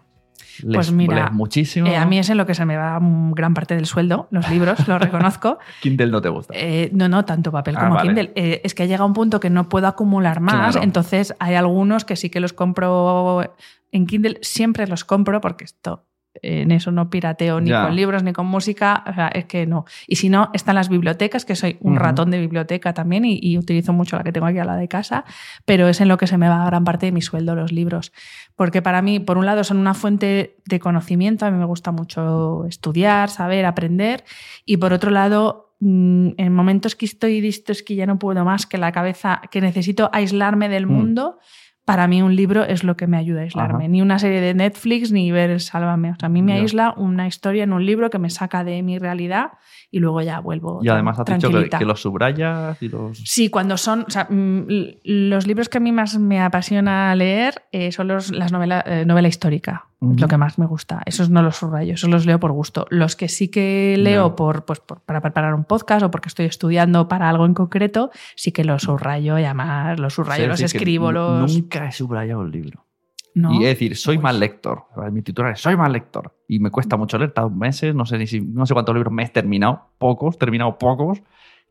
Lees- Pues mira, muchísimo. eh, a mí es en lo que se me va gran parte del sueldo, los libros, lo reconozco. Kindle no te gusta. Eh, no, no, tanto papel Ah, como vale. Kindle. Eh, es que ha llegado un punto que no puedo acumular más, Claro. entonces hay algunos que sí que los compro en Kindle, siempre los compro porque esto en eso no pirateo ni Ya. con libros ni con música, o sea, es que no. Y si no, están las bibliotecas, que soy un ratón de biblioteca también y, y utilizo mucho la que tengo aquí a la de casa, pero es en lo que se me va gran parte de mi sueldo los libros. Porque para mí, por un lado, son una fuente de conocimiento, a mí me gusta mucho estudiar, saber, aprender, y por otro lado, mm, en momentos que estoy listo es que ya no puedo más, que la cabeza, que necesito aislarme del Mm. mundo, para mí un libro es lo que me ayuda a aislarme. Ajá. Ni una serie de Netflix ni ver Sálvame. O sea, a mí me Ya. aísla una historia en un libro que me saca de mi realidad y luego ya vuelvo. Y además has dicho que, tranquilita. que los subrayas y los... Sí, cuando son. O sea, mm, los libros que a mí más me apasiona leer eh, son los, las novelas novela histórica. Lo que más me gusta. Esos no los subrayo, esos los leo por gusto. Los que sí que leo por, pues, por- para preparar un podcast o porque estoy estudiando para algo en concreto, sí que los subrayo y además los subrayo, los escribo, los. Nunca he subrayado un libro. ¿No? Y es decir, soy Uy. mal lector. Mi titular es soy mal lector. Y me cuesta mucho leer, tardo meses, no sé, ni si- no sé cuántos libros me he terminado, pocos, terminado pocos.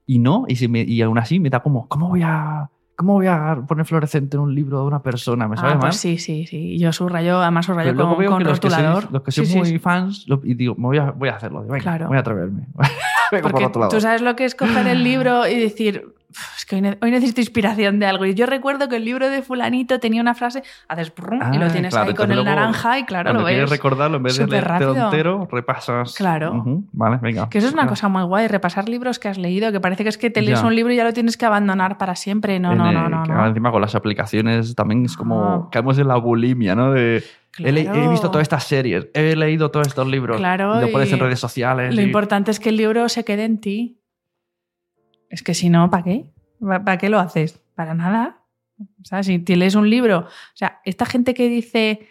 Y no, y, si me- y aún así me da como, ¿cómo voy a, cómo voy a poner fluorescente en un libro de una persona? ¿Me Ah, mal? pues sí, sí, sí. Yo subrayo, además subrayo con, veo con que rotulador. los que sois Sí, muy sí. fans, lo- y digo, me voy a, voy a hacerlo. Venga, Claro. voy a atreverme. Por Porque lado. tú sabes lo que es coger el libro y decir, es que hoy, ne- hoy necesito inspiración de algo. Y yo recuerdo que el libro de fulanito tenía una frase, haces brum, y lo Ah, tienes claro, ahí con el luego, naranja y claro, lo quieres ves. recordarlo, en vez de entero, repasas. Claro. Vale, venga. Que eso es una cosa muy guay, repasar libros que has leído, que parece que es que te lees Ya. un libro y ya lo tienes que abandonar para siempre. No, En no, no, no. encima con las aplicaciones también es como Ah. caemos en la bulimia, ¿no? De, he, visto todas estas series, he leído todos estos libros. Claro, lo pones en redes sociales. Lo y- importante es que el libro se quede en ti. Es que si no, ¿para qué? ¿Para qué lo haces? Para nada. O sea, si te lees un libro, o sea, esta gente que dice,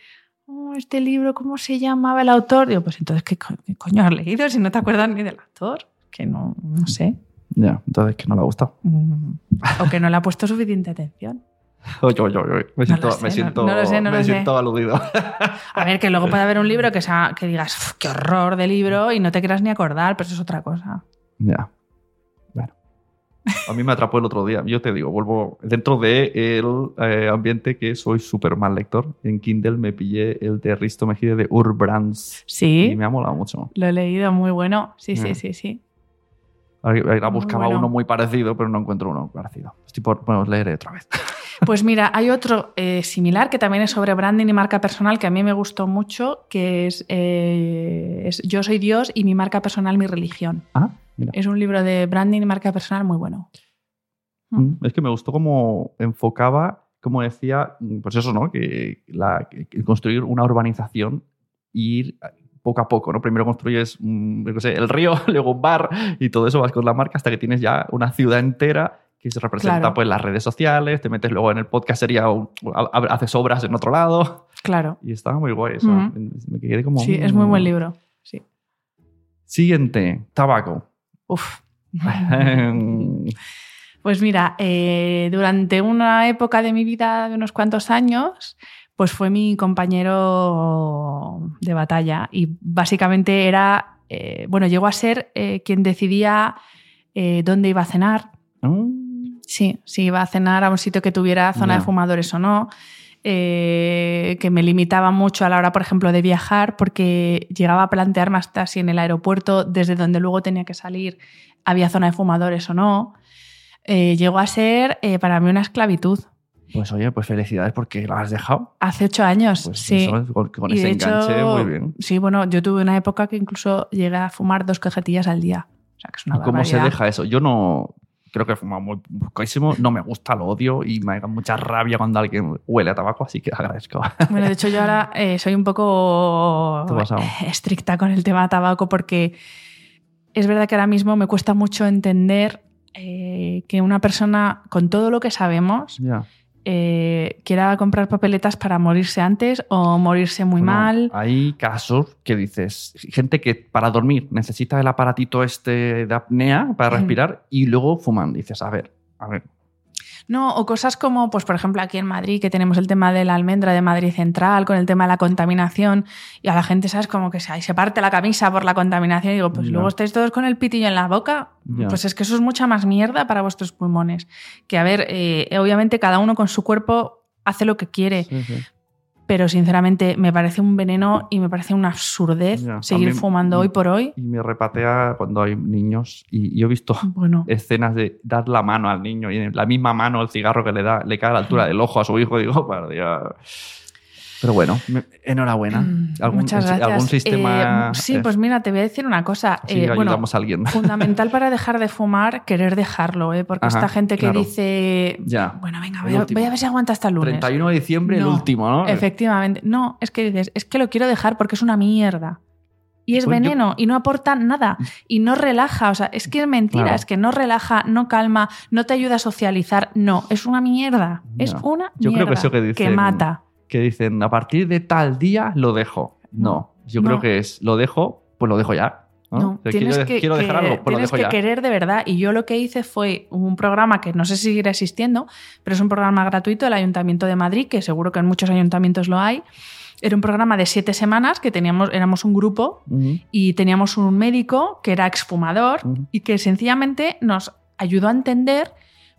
"Oh, este libro, ¿cómo se llamaba el autor? Digo, pues entonces, ¿qué, co- qué coño has leído si no te acuerdas ni del autor? Que no, no sé. Ya, entonces que no le ha gustado. Mm, O que no le ha puesto suficiente atención. Oye, oye, oye, Me No siento, lo sé, me no- siento, no lo sé, no me siento aludido. A ver, que luego puede haber un libro que, sea, que digas, "Uf, qué horror de libro y no te quieras ni acordar, pero eso es otra cosa. ya. A mí me atrapó el otro día. Yo te digo, vuelvo dentro del de ambiente que soy súper mal lector. En Kindle me pillé el de Risto Mejide de Urbrands. Sí. Y me ha molado mucho. Lo he leído, muy bueno. Sí, sí, Mm. sí, sí. Ahora buscaba bueno. uno muy parecido, pero no encuentro uno parecido. Estoy por, bueno, leeré otra vez. Pues mira, hay otro eh, similar que también es sobre branding y marca personal que a mí me gustó mucho, que es, eh, es Yo soy Dios y mi marca personal, mi religión. Ah, mira. Es un libro de branding y marca personal muy bueno. Mm, Es que me gustó cómo enfocaba, como decía, mm, pues eso, ¿no? Que, la, que- que construir una urbanización e ir poco a poco, ¿no? Primero construyes, mm, yo qué sé, el río, luego un bar y todo eso vas con la marca hasta que tienes ya una ciudad entera que se representa Claro. pues las redes sociales, te metes luego en el podcast, sería un- ha- ha- haces obras en otro lado Claro. y estaba muy guay eso. Ujú. Me quedé como... Sí, es muy mm. buen libro. Sí. Siguiente, tabaco. Uf. Pues mira, eh, durante una época de mi vida de unos cuantos años, pues fue mi compañero de batalla y básicamente era, eh, bueno, llegó a ser eh, quien decidía dónde iba a cenar. mm, Sí, si iba a cenar a un sitio que tuviera zona de fumadores o no. Eh, que me limitaba mucho a la hora, por ejemplo, de viajar, porque llegaba a plantearme hasta si en el aeropuerto, desde donde luego tenía que salir, había zona de fumadores o no. Eh, llegó a ser eh, para mí una esclavitud. Pues oye, pues felicidades porque lo has dejado. Hace ocho años, Pues sí. eso, con, ese de hecho, enganche, muy bien. Sí, bueno, yo tuve una época que incluso llegué a fumar dos cajetillas al día. O sea, que es una ¿Y ¿Cómo se deja eso? Yo no. Creo que he fumado muy poquísimo, no me gusta, lo odio y me da mucha rabia cuando alguien huele a tabaco, así que agradezco. Bueno, de hecho yo ahora eh, soy un poco ¿Qué ha pasado? estricta con el tema tabaco porque es verdad que ahora mismo me cuesta mucho entender eh, que una persona con todo lo que sabemos. Eh, quiera comprar papeletas para morirse antes o morirse muy Bueno, mal. Hay casos que dices, gente que para dormir necesita el aparatito este de apnea para Mm. respirar y luego fuman. Dices, a ver, a ver. No, o cosas como, pues por ejemplo, aquí en Madrid, que tenemos el tema de la almendra de Madrid Central, con el tema de la contaminación, y a la gente, ¿sabes? Como que se, se parte la camisa por la contaminación. Y digo, pues luego estáis todos con el pitillo en la boca. Pues es que eso es mucha más mierda para vuestros pulmones. Que a ver, eh, obviamente cada uno con su cuerpo hace lo que quiere, Sí, sí. Pero sinceramente me parece un veneno y me parece una absurdez Ya, seguir fumando hoy por hoy. Y me repatea cuando hay niños y yo he visto Bueno, escenas de dar la mano al niño y en la misma mano el cigarro que le da le cae a la altura del ojo a su hijo. Digo, para Dios. Pero bueno, enhorabuena. ¿Algún, Mm, muchas gracias. ¿Algún sistema? Eh, sí, pues mira, te voy a decir una cosa. así Eh, bueno, ayudamos a alguien. fundamental para dejar de fumar, querer dejarlo, ¿eh? porque Ajá, esta gente que claro. dice, Ya. bueno, venga, voy a, último. voy a ver si aguanta hasta el lunes. 31 de diciembre, el último, ¿no? Efectivamente. No, es que dices, es que lo quiero dejar porque es una mierda. Y es Pues yo- veneno y no aporta nada y no relaja. O sea, es que es mentira, Claro. es que no relaja, no calma, no te ayuda a socializar. No, es una mierda. Es una Yo creo mierda que eso que dicen- mata. Que dicen, a partir de tal día lo dejo. No, yo no. creo que es, lo dejo, pues lo dejo ya. ¿no? Tienes quiero, que, quiero dejar que- algo, pues lo tienes dejo que ya. querer de verdad. Y yo lo que hice fue un programa que no sé si seguirá existiendo, pero es un programa gratuito del Ayuntamiento de Madrid, que seguro que en muchos ayuntamientos lo hay. Era un programa de siete semanas que teníamos, éramos un grupo y teníamos un médico que era exfumador y que sencillamente nos ayudó a entender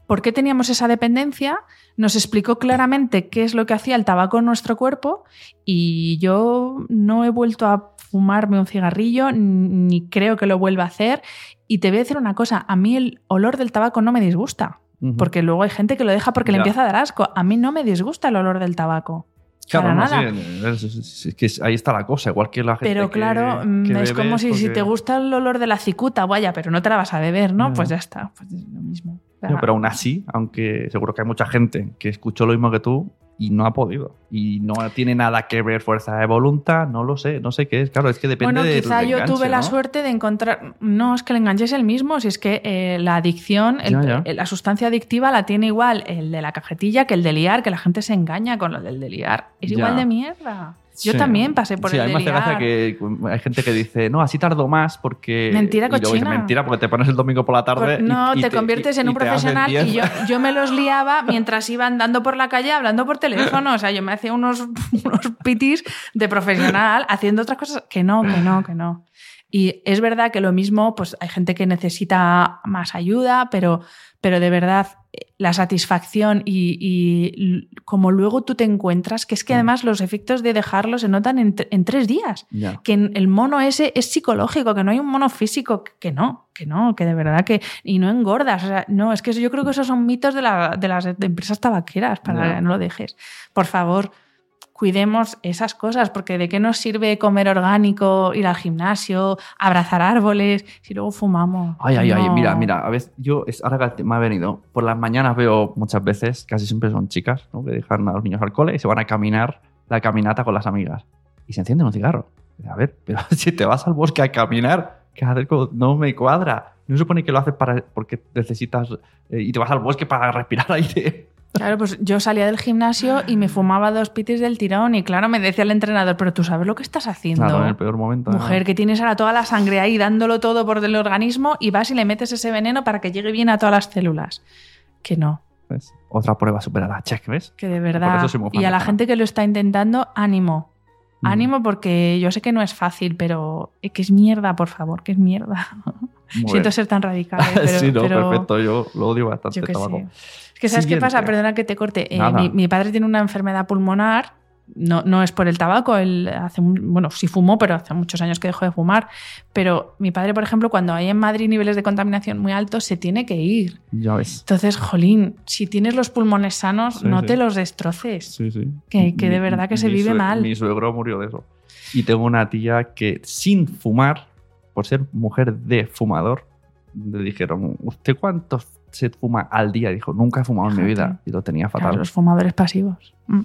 por qué teníamos esa dependencia, nos explicó claramente qué es lo que hacía el tabaco en nuestro cuerpo y yo no he vuelto a fumarme un cigarrillo ni creo que lo vuelva a hacer. Y te voy a decir una cosa, a mí el olor del tabaco no me disgusta. Porque luego hay gente que lo deja porque le empieza a dar asco. A mí no me disgusta el olor del tabaco. Claro, para no, nada. sí, es, que ahí está la cosa, igual que la gente Pero claro, que mm, es como si, si te gusta el olor de la cicuta, vaya, pero no te la vas a beber, ¿no? Ya. Pues ya está, pues es lo mismo. No, pero aún así, aunque seguro que hay mucha gente que escuchó lo mismo que tú y no ha podido. Y no tiene nada que ver fuerza de voluntad, no lo sé, no sé qué es. Claro, es que depende bueno, del quizá yo enganche, tuve la suerte de encontrar. No, es que el enganche es el mismo, si es que eh, la adicción, el- Ya, ya. la sustancia adictiva la tiene igual el de la cajetilla que el de liar, que la gente se engaña con lo del de liar. Es Ya. igual de mierda. Yo Sí. también pasé por sí, el a mí me hace gracia que hay gente que dice, no, así tardo más porque... Mentira y luego dice, cochina. mentira porque te pones el domingo por la tarde Por- y- no, y te, conviertes en y un te haces profesional y yo, yo me los liaba mientras iba andando por la calle hablando por teléfono. O sea, yo me hacía unos, unos pitis de profesional haciendo otras cosas que no, que no, que no. Y es verdad que lo mismo, pues hay gente que necesita más ayuda, pero, pero de verdad la satisfacción y, como luego tú te encuentras, que es que Mm. además los efectos de dejarlo se notan en, en tres días que el mono ese es psicológico, que no hay un mono físico, que- no, que no, que de verdad que. Y no engordas. O sea, no, es que yo creo que esos son mitos de, la- de las empresas tabaqueras para que no lo dejes. Por favor, cuidemos esas cosas, porque ¿de qué nos sirve comer orgánico, ir al gimnasio, abrazar árboles, si luego fumamos? Ay, ay, ay, No. mira, mira, a veces yo, ahora que me ha venido, por las mañanas veo muchas veces, casi siempre son chicas, ¿no? que dejan a los niños al cole y se van a caminar la caminata con las amigas y se encienden un cigarro. A ver, pero si te vas al bosque a caminar, ¿qué haces con- no me cuadra. No supone que lo haces para, porque necesitas eh, y te vas al bosque para respirar aire. Claro, pues yo salía del gimnasio y me fumaba dos pitis del tirón y claro, me decía el entrenador, pero tú sabes lo que estás haciendo. Claro, en el peor momento. Mujer, que tienes ahora toda la sangre ahí dándolo todo por el organismo y vas y le metes ese veneno para que llegue bien a todas las células. Que no, ¿Ves? Otra prueba superada. Check, ¿ves? que de verdad. Y a la gente que lo está intentando, ánimo. Mm. Ánimo porque yo sé que no es fácil, pero eh, que es mierda, por favor, que es mierda. Muy Siento bien. ser tan radical, eh, pero, sí, no, pero perfecto. Yo lo odio bastante. yo. Es que ¿sabes qué pasa? Perdona que te corte. Eh, mi, mi padre tiene una enfermedad pulmonar. No, no es por el tabaco, él hace, bueno, sí fumó, pero hace muchos años que dejó de fumar. Pero mi padre, por ejemplo, cuando hay en Madrid niveles de contaminación muy altos, se tiene que ir. Ya ves. Entonces, jolín, si tienes los pulmones sanos, Sí, no sí. te los destroces. Sí, sí. Que- que de verdad que se vive mal. Mi suegro murió de eso. Y tengo una tía que sin fumar, por ser mujer de fumador, le dijeron, ¿usted cuánto se fuma al día? Dijo, nunca he fumado en mi vida. Y lo tenía fatal. Claro, los fumadores pasivos. Mm,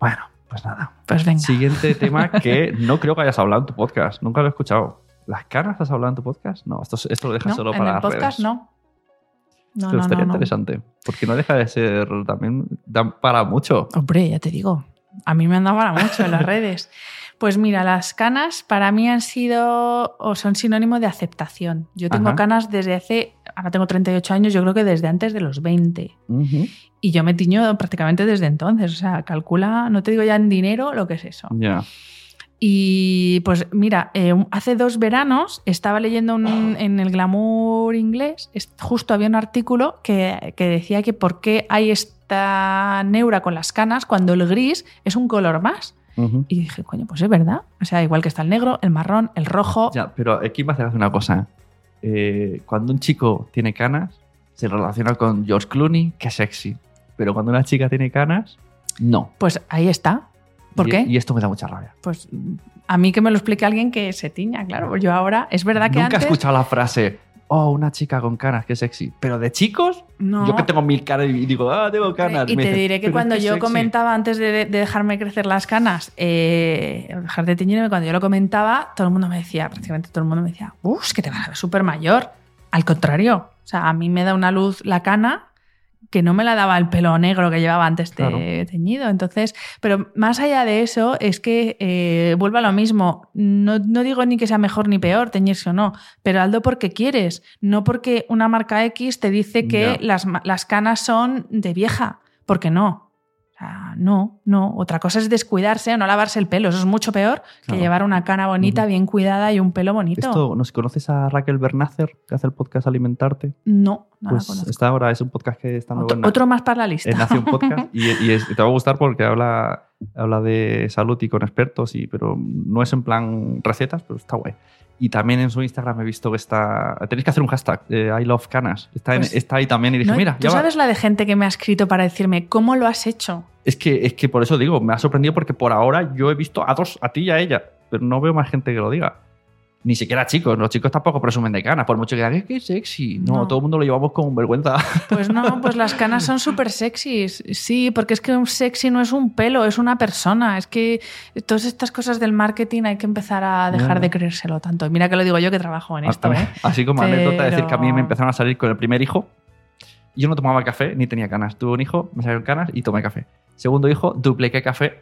Bueno, pues nada. Pues venga. Siguiente tema que no creo que hayas hablado en tu podcast. Nunca lo he escuchado. ¿Las caras has hablado en tu podcast? No, esto, esto lo dejas No, solo en para el las podcast redes. no. No, Pero no, estaría no. interesante. Porque no deja de ser también dan para mucho. Hombre, ya te digo. A mí me han dado para mucho en las redes. Pues mira, las canas para mí han sido o son sinónimo de aceptación. Yo tengo Ajá. canas desde hace, ahora tengo 38 años, yo creo que desde antes de los 20. Ujú. Y yo me tiño prácticamente desde entonces. O sea, calcula, no te digo ya en dinero lo que es eso. Ya. Y pues mira, eh, hace dos veranos estaba leyendo un- en el Glamour inglés, es- justo había un artículo que, que decía que por qué hay esta neura con las canas cuando el gris es un color más. Y dije, coño, pues es verdad. O sea, igual que está el negro, el marrón, el rojo. Ya, pero aquí me hace una cosa. Eh, cuando un chico tiene canas, se relaciona con George Clooney, que es sexy. Pero cuando una chica tiene canas, no. Pues ahí está. ¿Por Y- qué? Y esto me da mucha rabia. Pues a mí que me lo explique alguien que se tiña, claro. Yo ahora, es verdad que Nunca he escuchado la frase, oh, una chica con canas, qué sexy. Pero de chicos, No. yo que tengo mil caras y digo, ah, tengo canas. Y me te diré que "Pero cuando yo sexy". comentaba antes de, de dejarme crecer las canas, eh, dejar de teñirme, cuando yo lo comentaba, todo el mundo me decía, prácticamente todo el mundo me decía, uff, es que te vas a ver súper mayor. Al contrario, o sea, a mí me da una luz la cana que no me la daba el pelo negro que llevaba antes de Claro. teñido. Entonces, pero más allá de eso, es que eh, vuelvo a lo mismo. No, no digo ni que sea mejor ni peor teñirse o no, pero hazlo porque quieres, no porque una marca X te dice que las, las canas son de vieja, porque no. No, no. Otra cosa es descuidarse o no lavarse el pelo. Eso es mucho peor que Claro. llevar una cana bonita, Ujú. bien cuidada y un pelo bonito. Esto, ¿nos conoces a Raquel Bernácer, que hace el podcast Alimentarte? No, no Pues esta ahora es un podcast que está otro, en, otro más para la lista. en Nación Podcast y, y es- te va a gustar porque habla habla de salud y con expertos, y, pero no es en plan recetas, pero está guay. Y también en su Instagram he visto que está. Tenéis que hacer un hashtag, eh, I love canas. Está, en- Pues- está ahí también y dije, ¿No? mira, ¿Tú ya va. sabes la de gente que me ha escrito para decirme cómo lo has hecho? Es que, es que por eso digo, me ha sorprendido porque por ahora yo he visto a dos, a ti y a ella, pero no veo más gente que lo diga. Ni siquiera chicos, los chicos tampoco presumen de canas, por mucho que digan, es que sexy. No, No. todo el mundo lo llevamos con vergüenza. Pues no, pues las canas son súper sexys. Sí, porque es que un sexy no es un pelo, es una persona. Es que todas estas cosas del marketing hay que empezar a dejar de creérselo tanto. Mira que lo digo yo que trabajo en esto, ¿eh? Así como anécdota, decir que a mí Pero- me empezaron a salir con el primer hijo. Yo no tomaba café ni tenía canas. Tuve un hijo, me salieron canas y tomé café. Segundo hijo, dupliqué café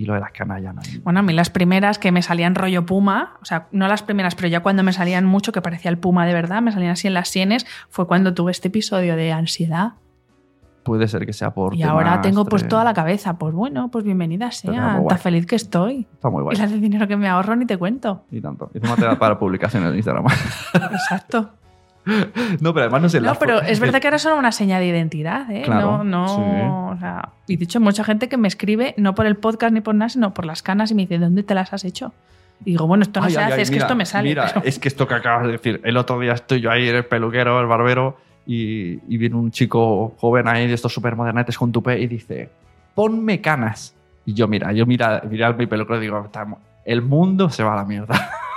y lo de las canas ya no. Bueno, a mí las primeras que me salían rollo puma, o sea, no las primeras, pero ya cuando me salían mucho, que parecía el puma de verdad, me salían así en las sienes, fue cuando tuve este episodio de ansiedad. Puede ser que sea por. Y ahora tengo pues toda la cabeza. Pues bueno, pues bienvenida sea. Tan feliz que estoy. Está muy guay. Y la de dinero que me ahorro ni te cuento. Y tanto. Hice material para publicaciones en Instagram. Exacto. no, pero además no sé No, pero es verdad que ahora son una señal de identidad, ¿eh? Claro, no, no, sí. o sea, y de hecho mucha gente que me escribe no por el podcast ni por nada, sino por las canas y me dice, ¿dónde te las has hecho? Y digo, bueno, esto no Ay, se ay, hace, ay, es que esto me sale. Mira, pero- es que esto que acabas de decir. El otro día estoy yo ahí en el peluquero, el barbero, y, y viene un chico joven ahí de estos super modernetes con tupé y dice: Ponme canas. Y yo, mira, yo mira, mira mi peluquero y digo: "Estamos- El mundo se va a la mierda.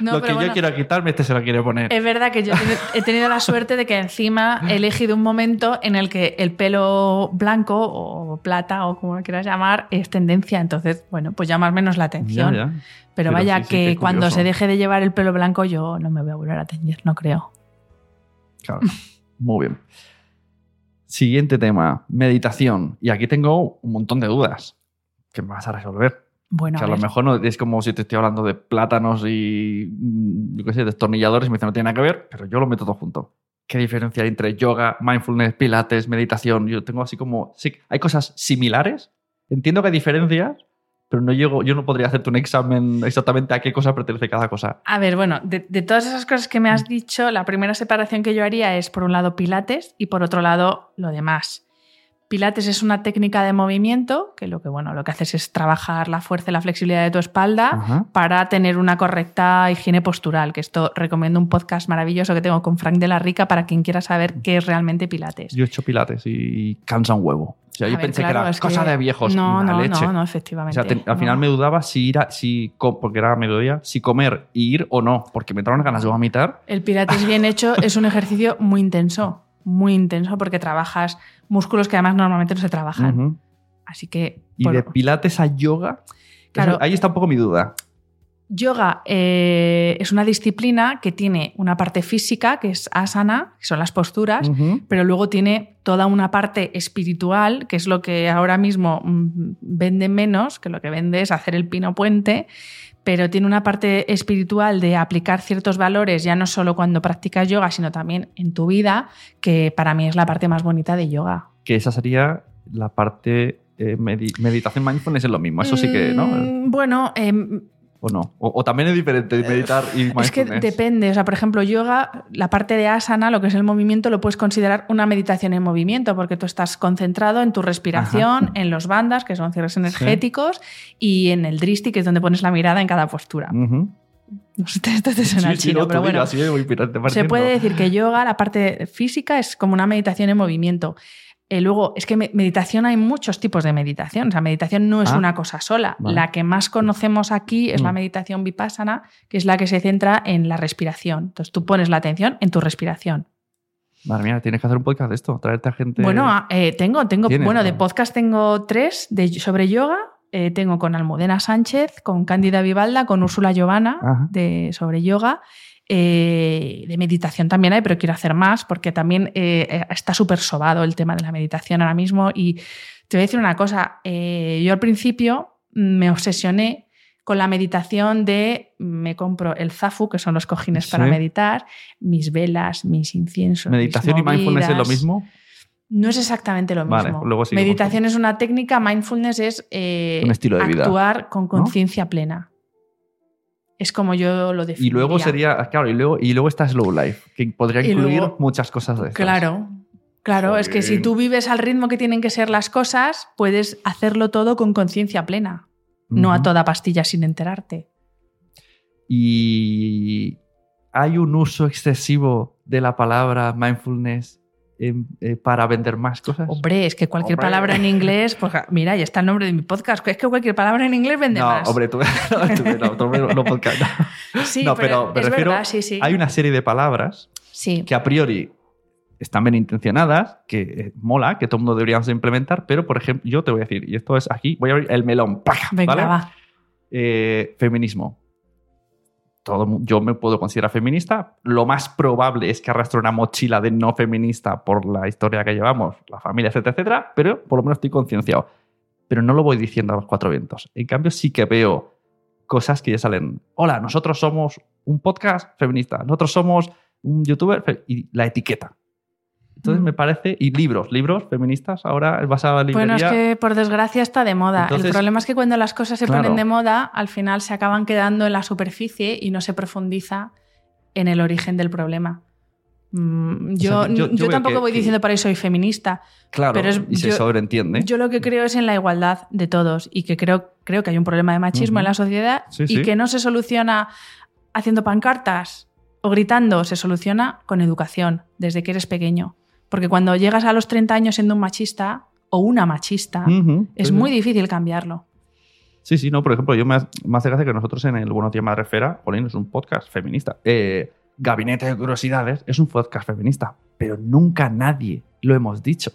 No, lo que bueno, yo quiero quitarme, este se lo quiere poner. Es verdad que yo he teni- he tenido la suerte de que encima he elegido un momento en el que el pelo blanco o plata o como lo quieras llamar es tendencia. Entonces, bueno, pues llama menos la atención. Ya, ya. Pero, Pero vaya sí, sí, que cuando se deje de llevar el pelo blanco yo no me voy a volver a teñir, no creo. Claro. Muy bien. Siguiente tema: meditación. Y aquí tengo un montón de dudas que me vas a resolver. Bueno, que a a lo mejor no, es como si te estoy hablando de plátanos y, mm, yo qué sé, destornilladores y me dice no tiene nada que ver, pero yo lo meto todo junto. ¿Qué diferencia hay entre yoga, mindfulness, pilates, meditación? Yo tengo así como... Sí, hay cosas similares. Entiendo que hay diferencias, pero no llego, yo no podría hacerte un examen exactamente a qué cosa pertenece cada cosa. A ver, bueno, de, de todas esas cosas que me Mm. has dicho, la primera separación que yo haría es, por un lado, pilates y por otro lado, lo demás. Pilates es una técnica de movimiento que lo que, bueno, lo que haces es trabajar la fuerza y la flexibilidad de tu espalda Ajá. para tener una correcta higiene postural, que esto recomiendo un podcast maravilloso que tengo con Frank de la Rica para quien quiera saber qué es realmente pilates. Yo he hecho pilates y cansa un huevo. O sea, yo ver, pensé claro, que era es cosa que- de viejos. No, no, leche. no, no, O efectivamente. sea, te- al no. final me dudaba si ir, a, si, porque era mediodía, si comer ir o no, porque me entraron ganas de vomitar. El pilates bien hecho es un ejercicio muy intenso, muy intenso porque trabajas músculos que además normalmente no se trabajan. Así que Y por- de pilates a yoga, Claro. eso- ahí está un poco mi duda. Yoga eh, es una disciplina que tiene una parte física, que es asana, que son las posturas, pero luego tiene toda una parte espiritual, que es lo que ahora mismo mm, vende menos, que lo que vende es hacer el pino puente, pero tiene una parte espiritual de aplicar ciertos valores, ya no solo cuando practicas yoga, sino también en tu vida, que para mí es la parte más bonita de yoga. Que esa sería la parte eh, medi- meditación mindfulness es lo mismo. Eso sí que, ¿no? Mm, Bueno, em, ¿O no? O, o también es diferente meditar y mindfulness. Es que depende, o sea, por ejemplo, yoga, la parte de asana, lo que es el movimiento, lo puedes considerar una meditación en movimiento, porque tú estás concentrado en tu respiración, en los bandas, que son cierres energéticos, y en el dristi, que es donde pones la mirada en cada postura. No sé, esto te suena Sí, sí, chino, no, pero bueno. así, Se puede decir que yoga, la parte física, es como una meditación en movimiento. Eh, luego, es que me- meditación hay muchos tipos de meditación. O sea, meditación no es Ah, una cosa sola. vale. La que más conocemos aquí es la Mm. meditación vipassana, que es la que se centra en la respiración. Entonces, tú pones la atención en tu respiración. Madre mía, tienes que hacer un podcast de esto, traerte a gente. Bueno, ah, eh, tengo, tengo, bueno, de podcast tengo tres de, sobre yoga. Eh, tengo con Almudena Sánchez, con Cándida Vivalda, con Úrsula Giovanna de, sobre yoga. Eh, de meditación también hay, pero quiero hacer más porque también eh, está súper sobado el tema de la meditación ahora mismo. Y te voy a decir una cosa, eh, yo al principio me obsesioné con la meditación de me compro el zafu, que son los cojines para meditar, mis velas, mis inciensos. mis meditación y mindfulness es lo mismo. No es exactamente lo Vale, mismo. luego Meditación es una técnica, mindfulness es eh, Un estilo de vida, actuar con conciencia plena. Es como yo lo defino. Y luego sería, claro, y luego, y luego está Slow Life, que podría incluir luego- muchas cosas de estas. Claro. Claro, es que si tú vives al ritmo que tienen que ser las cosas, puedes hacerlo todo con conciencia plena, no a toda pastilla sin enterarte. Y hay un uso excesivo de la palabra mindfulness eh, para vender más cosas. Hombre, es que cualquier Hombre. palabra en inglés, pues mira, ya está el nombre de mi podcast, es que cualquier palabra en inglés vende no, más. hombre, tú, no, tú- no, tú- no, no, podcast, no. sí, no, pero, pero me es refiero- verdad, sí, sí. Hay una serie de palabras Sí, que a priori están bien intencionadas, que eh, mola, que todo el mundo deberíamos implementar, pero por ejemplo, yo te voy a decir, y esto es aquí, voy a abrir el melón, ¡paca! venga, ¿vale? va. Eh, feminismo. Todo, yo me puedo considerar feminista. Lo más probable es que arrastre una mochila de no feminista por la historia que llevamos, la familia, etcétera, etcétera, pero por lo menos estoy concienciado. Pero no lo voy diciendo a los cuatro vientos. En cambio, sí que veo cosas que ya salen. Hola, nosotros somos un podcast feminista, nosotros somos un youtuber y la etiqueta. Entonces Mm. me parece, y libros, libros feministas, ahora vas a la librería. Bueno, es que por desgracia está de moda. Entonces- el problema es que cuando las cosas se Claro. ponen de moda, al final se acaban quedando en la superficie y no se profundiza en el origen del problema. Mm, Yo, sea, yo- yo yo veo tampoco que- voy que- diciendo para eso soy feminista. claro, pero es- y se yo- sobreentiende. Yo lo que creo es en la igualdad de todos y que creo, creo que hay un problema de machismo en la sociedad Sí, y sí. que no se soluciona haciendo pancartas o gritando, se soluciona con educación desde que eres pequeño. Porque cuando llegas a los 30 años siendo un machista o una machista, Ujú, es sí, muy sí. difícil cambiarlo. Sí, sí, no, por ejemplo, yo me, me hace gracia que nosotros en el Buenos Días Madre Esfera, Jolín, es un podcast feminista. Eh, Gabinete de Curiosidades es un podcast feminista, pero nunca nadie lo hemos dicho.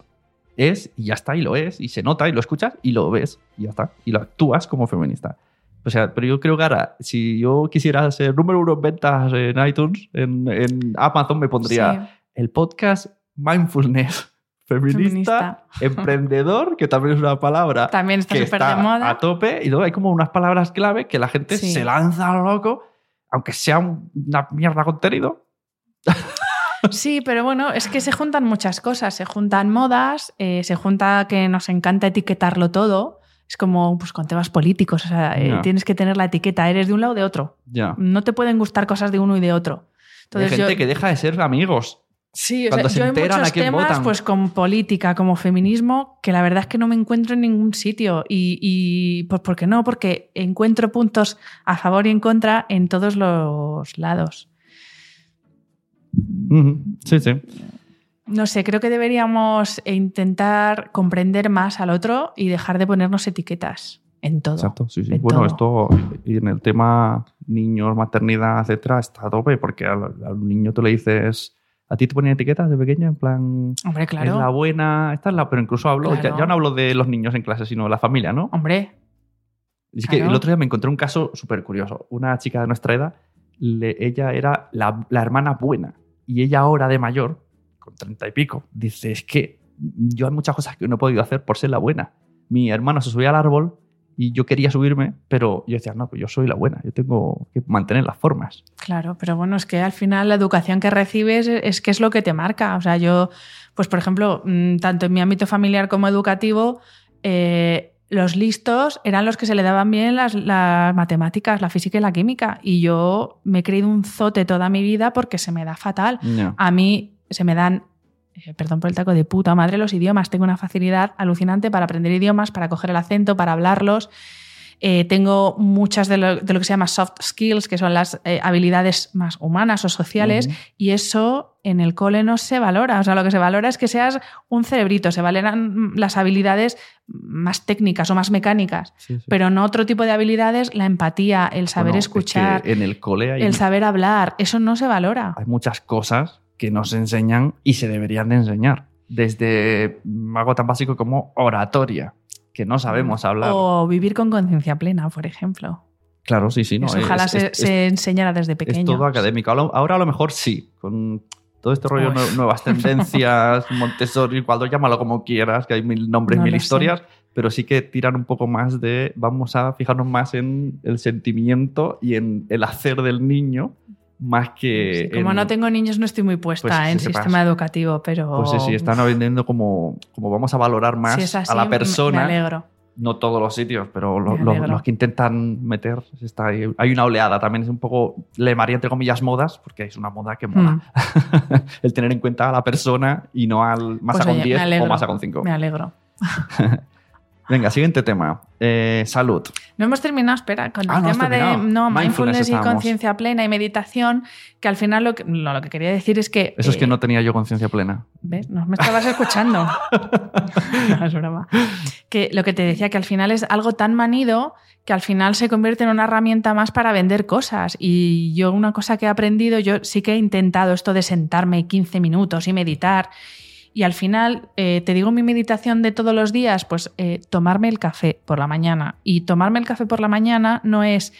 Es y ya está, y lo es, y se nota, y lo escuchas, y lo ves, y ya está, y lo actúas como feminista. O sea, pero yo creo que ahora, si yo quisiera ser número uno en ventas en iTunes, en, en Amazon, me pondría Sí. el podcast Mindfulness Feminista, Feminista. emprendedor, que también es una palabra También está que está de moda. a tope y luego hay como unas palabras clave que la gente Sí. se lanza a lo loco, aunque sea un- una mierda contenido. Sí, pero bueno, es que se juntan muchas cosas. Se juntan modas, eh, se junta que nos encanta etiquetarlo todo. Es como pues, con temas políticos. O sea, eh, tienes que tener la etiqueta. Eres de un lado o de otro. No te pueden gustar cosas de uno y de otro. hay Entonces, gente yo, que deja de ser amigos. Sí, o Cuando sea, se yo hay enteran a muchos quién temas, votan. pues con política, como feminismo, que la verdad es que no me encuentro en ningún sitio. Y, y, pues ¿por qué no? Porque encuentro puntos a favor y en contra en todos los lados. Sí, sí. No sé, creo que deberíamos intentar comprender más al otro y dejar de ponernos etiquetas en todo. Exacto, sí, sí. En Bueno, todo. esto y en el tema niños, maternidad, etcétera, está a tope porque al, al niño tú le dices. ¿A ti te ponen etiquetas de pequeña? En plan. Hombre, Es la claro. buena. Esta es la. Pero incluso hablo. Ya, Claro. ya no hablo de los niños en clase, sino de la familia, ¿no? Hombre, Y es que Claro. el otro día me encontré un caso súper curioso. Una chica de nuestra edad, le- ella era la, la hermana buena. Y ella ahora de mayor, con treinta y pico, dice, es que yo hay muchas cosas que no he podido hacer por ser la buena. Mi hermano se subía al árbol y yo quería subirme, pero yo decía, no, pues yo soy la buena, yo tengo que mantener las formas. Claro, pero bueno, es que al final la educación que recibes es que es lo que te marca. O sea, yo, pues por ejemplo, mm, tanto en mi ámbito familiar como educativo, eh, los listos eran los que se le daban bien las, las matemáticas, la física y la química. Y yo me he creído un zote toda mi vida porque se me da fatal. A mí se me dan, eh, perdón por el taco, de puta madre los idiomas. Tengo una facilidad alucinante para aprender idiomas, para coger el acento, para hablarlos. Eh, tengo muchas de lo, de lo que se llama soft skills, que son las eh, habilidades más humanas o sociales, y eso en el cole no se valora. O sea, lo que se valora es que seas un cerebrito, se valoran las habilidades más técnicas o más mecánicas, Sí, sí. pero no otro tipo de habilidades, la empatía, el saber Bueno, es que escuchar, en el cole hay, el saber hablar, eso no se valora. hay muchas cosas que no se enseñan y se deberían de enseñar. Desde algo tan básico como oratoria, que no sabemos hablar. O vivir con conciencia plena, por ejemplo. Claro, sí, sí. No, Eso es- ojalá es- se, es- se enseñara desde es pequeño. todo académico. Ahora, a lo mejor sí, con todo este rollo, nue- nuevas tendencias, Montessori, cuando llámalo como quieras, que hay mil nombres, No mil sé. historias, pero sí que tiran un poco más de, vamos a fijarnos más en el sentimiento y en el hacer del niño, más que... Sí, como en- no tengo niños, no estoy muy puesta Pues que en sistema educativo, pero. Pues sí, sí, están vendiendo como, como vamos a valorar más Si es así, a la persona Me alegro. No todos los sitios, pero lo- los que intentan meter, está ahí. hay una oleada. También es un poco, le llamaría entre comillas modas, porque es una moda que mola. Mm. El tener en cuenta a la persona y no al masa Pues, con oye, me 10 o masa con 5. Me alegro. Venga, siguiente tema. Eh, salud. No hemos terminado, espera, con Ah, el no tema de no, Mindfulness mindfulness y conciencia plena y meditación, que al final lo que, no, lo que quería decir es que... Eso es que eh, no tenía yo conciencia plena. ¿Ves? No me estabas escuchando. No, es broma. Que lo que te decía, que al final es algo tan manido que al final se convierte en una herramienta más para vender cosas. Y yo una cosa que he aprendido, yo sí que he intentado esto de sentarme 15 minutos y meditar. Y al final, eh, te digo mi meditación de todos los días, pues eh, tomarme el café por la mañana. Y tomarme el café por la mañana no es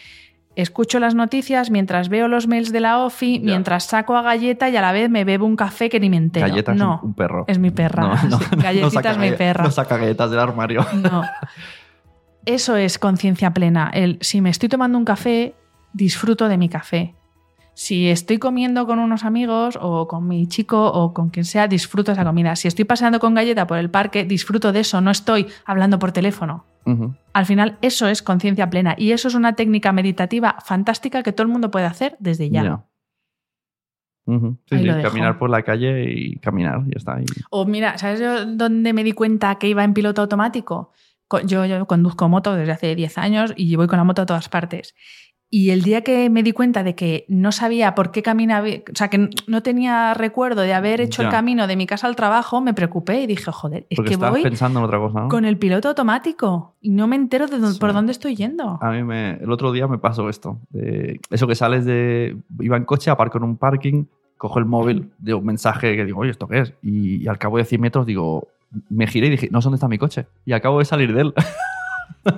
escucho las noticias mientras veo los mails de la OFI, Ya. mientras saco a galleta y a la vez me bebo un café que ni me entero. Galletas no, es un, perro. es mi perra. No, no, Sí, no Galletita es mi perra. No saca galletas del armario. No. Eso es conciencia plena. El, si me estoy tomando un café, disfruto de mi café. Si estoy comiendo con unos amigos o con mi chico o con quien sea, disfruto esa comida. Si estoy paseando con galleta por el parque, disfruto de eso. No estoy hablando por teléfono. Al final, eso es conciencia plena. Y eso es una técnica meditativa fantástica que todo el mundo puede hacer desde ya. Ujú. Sí, caminar por la calle y caminar, ya está. O mira, ¿sabes yo dónde me di cuenta que iba en piloto automático? Co- Yo, yo conduzco moto desde hace 10 años y voy con la moto a todas partes. Y el día que me di cuenta de que no sabía por qué caminaba, o sea, que no tenía recuerdo de haber hecho Ya. el camino de mi casa al trabajo, me preocupé y dije, joder, es Porque que voy pensando en otra cosa, ¿no? con el piloto automático y no me entero de Sí. por dónde estoy yendo. A mí me, el otro día me pasó esto. de- eso que sales de. Iba en coche, aparco en un parking, cojo el móvil, de un mensaje que digo, oye, ¿esto qué es? Y, y al cabo de 100 metros digo, me giré y dije, no sé dónde está mi coche. Y acabo de salir de él.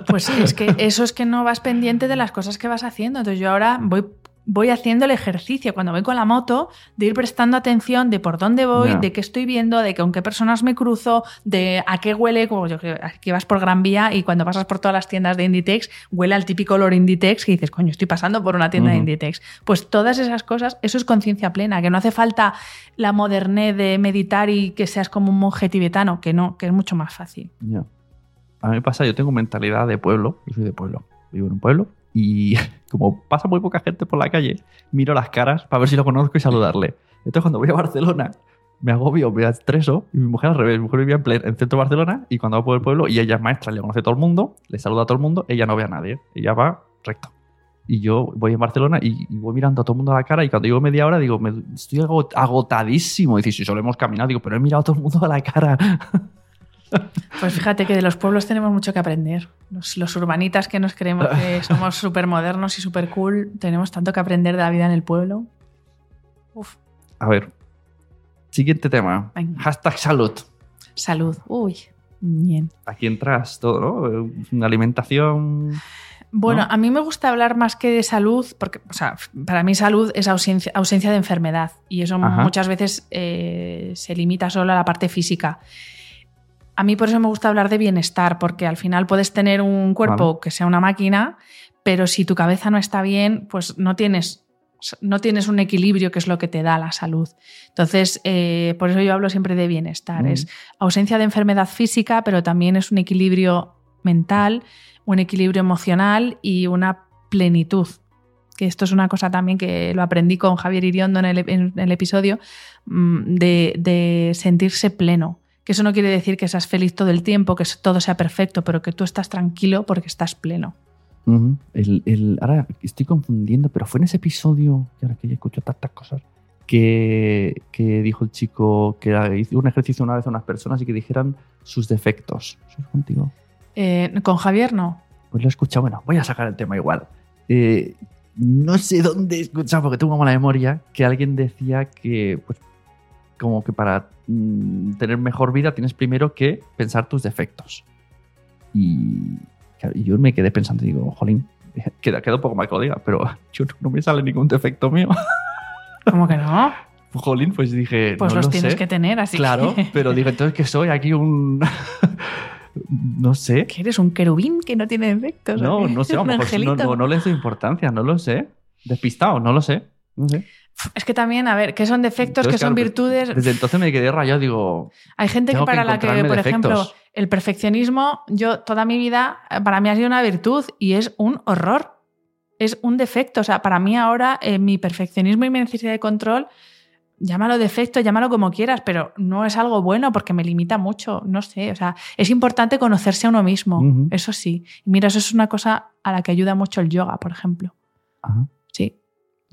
Pues es que eso es que no vas pendiente de las cosas que vas haciendo. Entonces yo ahora voy, voy haciendo el ejercicio cuando voy con la moto de ir prestando atención de por dónde voy, de qué estoy viendo, de con qué personas me cruzo, de a qué huele, como yo creo que vas por Gran Vía y cuando pasas por todas las tiendas de Inditex, huele al típico olor Inditex que dices, coño, estoy pasando por una tienda de. Inditex. Pues todas esas cosas, eso es conciencia plena, que no hace falta la modernez de meditar y que seas como un monje tibetano, que no, que es mucho más fácil. A mí me pasa, yo tengo mentalidad de pueblo. Yo soy de pueblo. Vivo en un pueblo. Y como pasa muy poca gente por la calle, miro las caras para ver si lo conozco y saludarle. Entonces, cuando voy a Barcelona, me agobio, me estreso. Y mi mujer al revés. Mi mujer vivía en, plen- en centro de Barcelona. Y cuando va por el pueblo, y ella es maestra, le conoce a todo el mundo, le saluda a todo el mundo, ella no ve a nadie. Ella va recto. Y yo voy en Barcelona y, y voy mirando a todo el mundo a la cara. Y cuando llego media hora, digo, me, estoy agot- agotadísimo. Y dices, si solo hemos caminado, digo, pero he mirado a todo el mundo a la cara. Pues fíjate que de los pueblos tenemos mucho que aprender. Los, los urbanitas que nos creemos que somos súper modernos y súper cool, tenemos tanto que aprender de la vida en el pueblo. Uf, A ver. Siguiente tema. Venga. Hashtag salud. salud. Uy, bien. Aquí entras todo, ¿no? Una alimentación. Bueno, ¿No? a mí me gusta hablar más que de salud, porque, o sea, para mí salud es ausencia, ausencia de enfermedad y eso Ajá. muchas veces eh, se limita solo a la parte física. A mí por eso me gusta hablar de bienestar, porque al final puedes tener un cuerpo Vale. que sea una máquina, pero si tu cabeza no está bien, pues no tienes, no tienes un equilibrio que es lo que te da la salud. Entonces, eh, por eso yo hablo siempre de bienestar. Mm. Es ausencia de enfermedad física, pero también es un equilibrio mental, un equilibrio emocional y una plenitud. Que esto es una cosa también que lo aprendí con Javier Iriondo en el, en el episodio, mm, de, de sentirse pleno. Que eso no quiere decir que seas feliz todo el tiempo, que todo sea perfecto, pero que tú estás tranquilo porque estás pleno. El- el- ahora estoy confundiendo, pero fue en ese episodio, que ahora que ya escucho tantas cosas, que, que dijo el chico que hizo un ejercicio una vez a unas personas y que dijeran sus defectos. ¿Eso es contigo? Eh, con Javier no. Pues lo he escuchado. Bueno, voy a sacar el tema igual. Eh, no sé dónde he escuchado, porque tengo mala memoria, que alguien decía que, pues, como que para mm, tener mejor vida tienes primero que pensar tus defectos. Y, claro, yo me quedé pensando y digo, jolín, queda, queda un poco mal que lo diga, pero yo no, no me sale ningún defecto mío. ¿Cómo que no? jolín, pues dije, Pues no los lo tienes sé. que tener, así Claro, que... pero digo, entonces que soy aquí un... no sé. ¿Que eres un querubín que no tiene defectos? No, no sé, a lo ¿Un mejor no, no, no les doy importancia, no lo sé. Despistado, no lo sé. No sé. Es que también, a ver, ¿qué son defectos? Entonces, ¿Qué son claro, virtudes? Desde entonces me quedé rayado, digo, Hay gente que tengo que para la que, por ejemplo. El perfeccionismo, yo toda mi vida, eh, para mí ha sido una virtud y es un horror. Es un defecto. O sea, para mí ahora eh, mi perfeccionismo y mi necesidad de control, llámalo defecto, llámalo como quieras, pero no es algo bueno porque me limita mucho. No sé. O sea, es importante conocerse a uno mismo. Eso sí. Mira, eso es una cosa a la que ayuda mucho el yoga, por ejemplo. Ajá. Sí.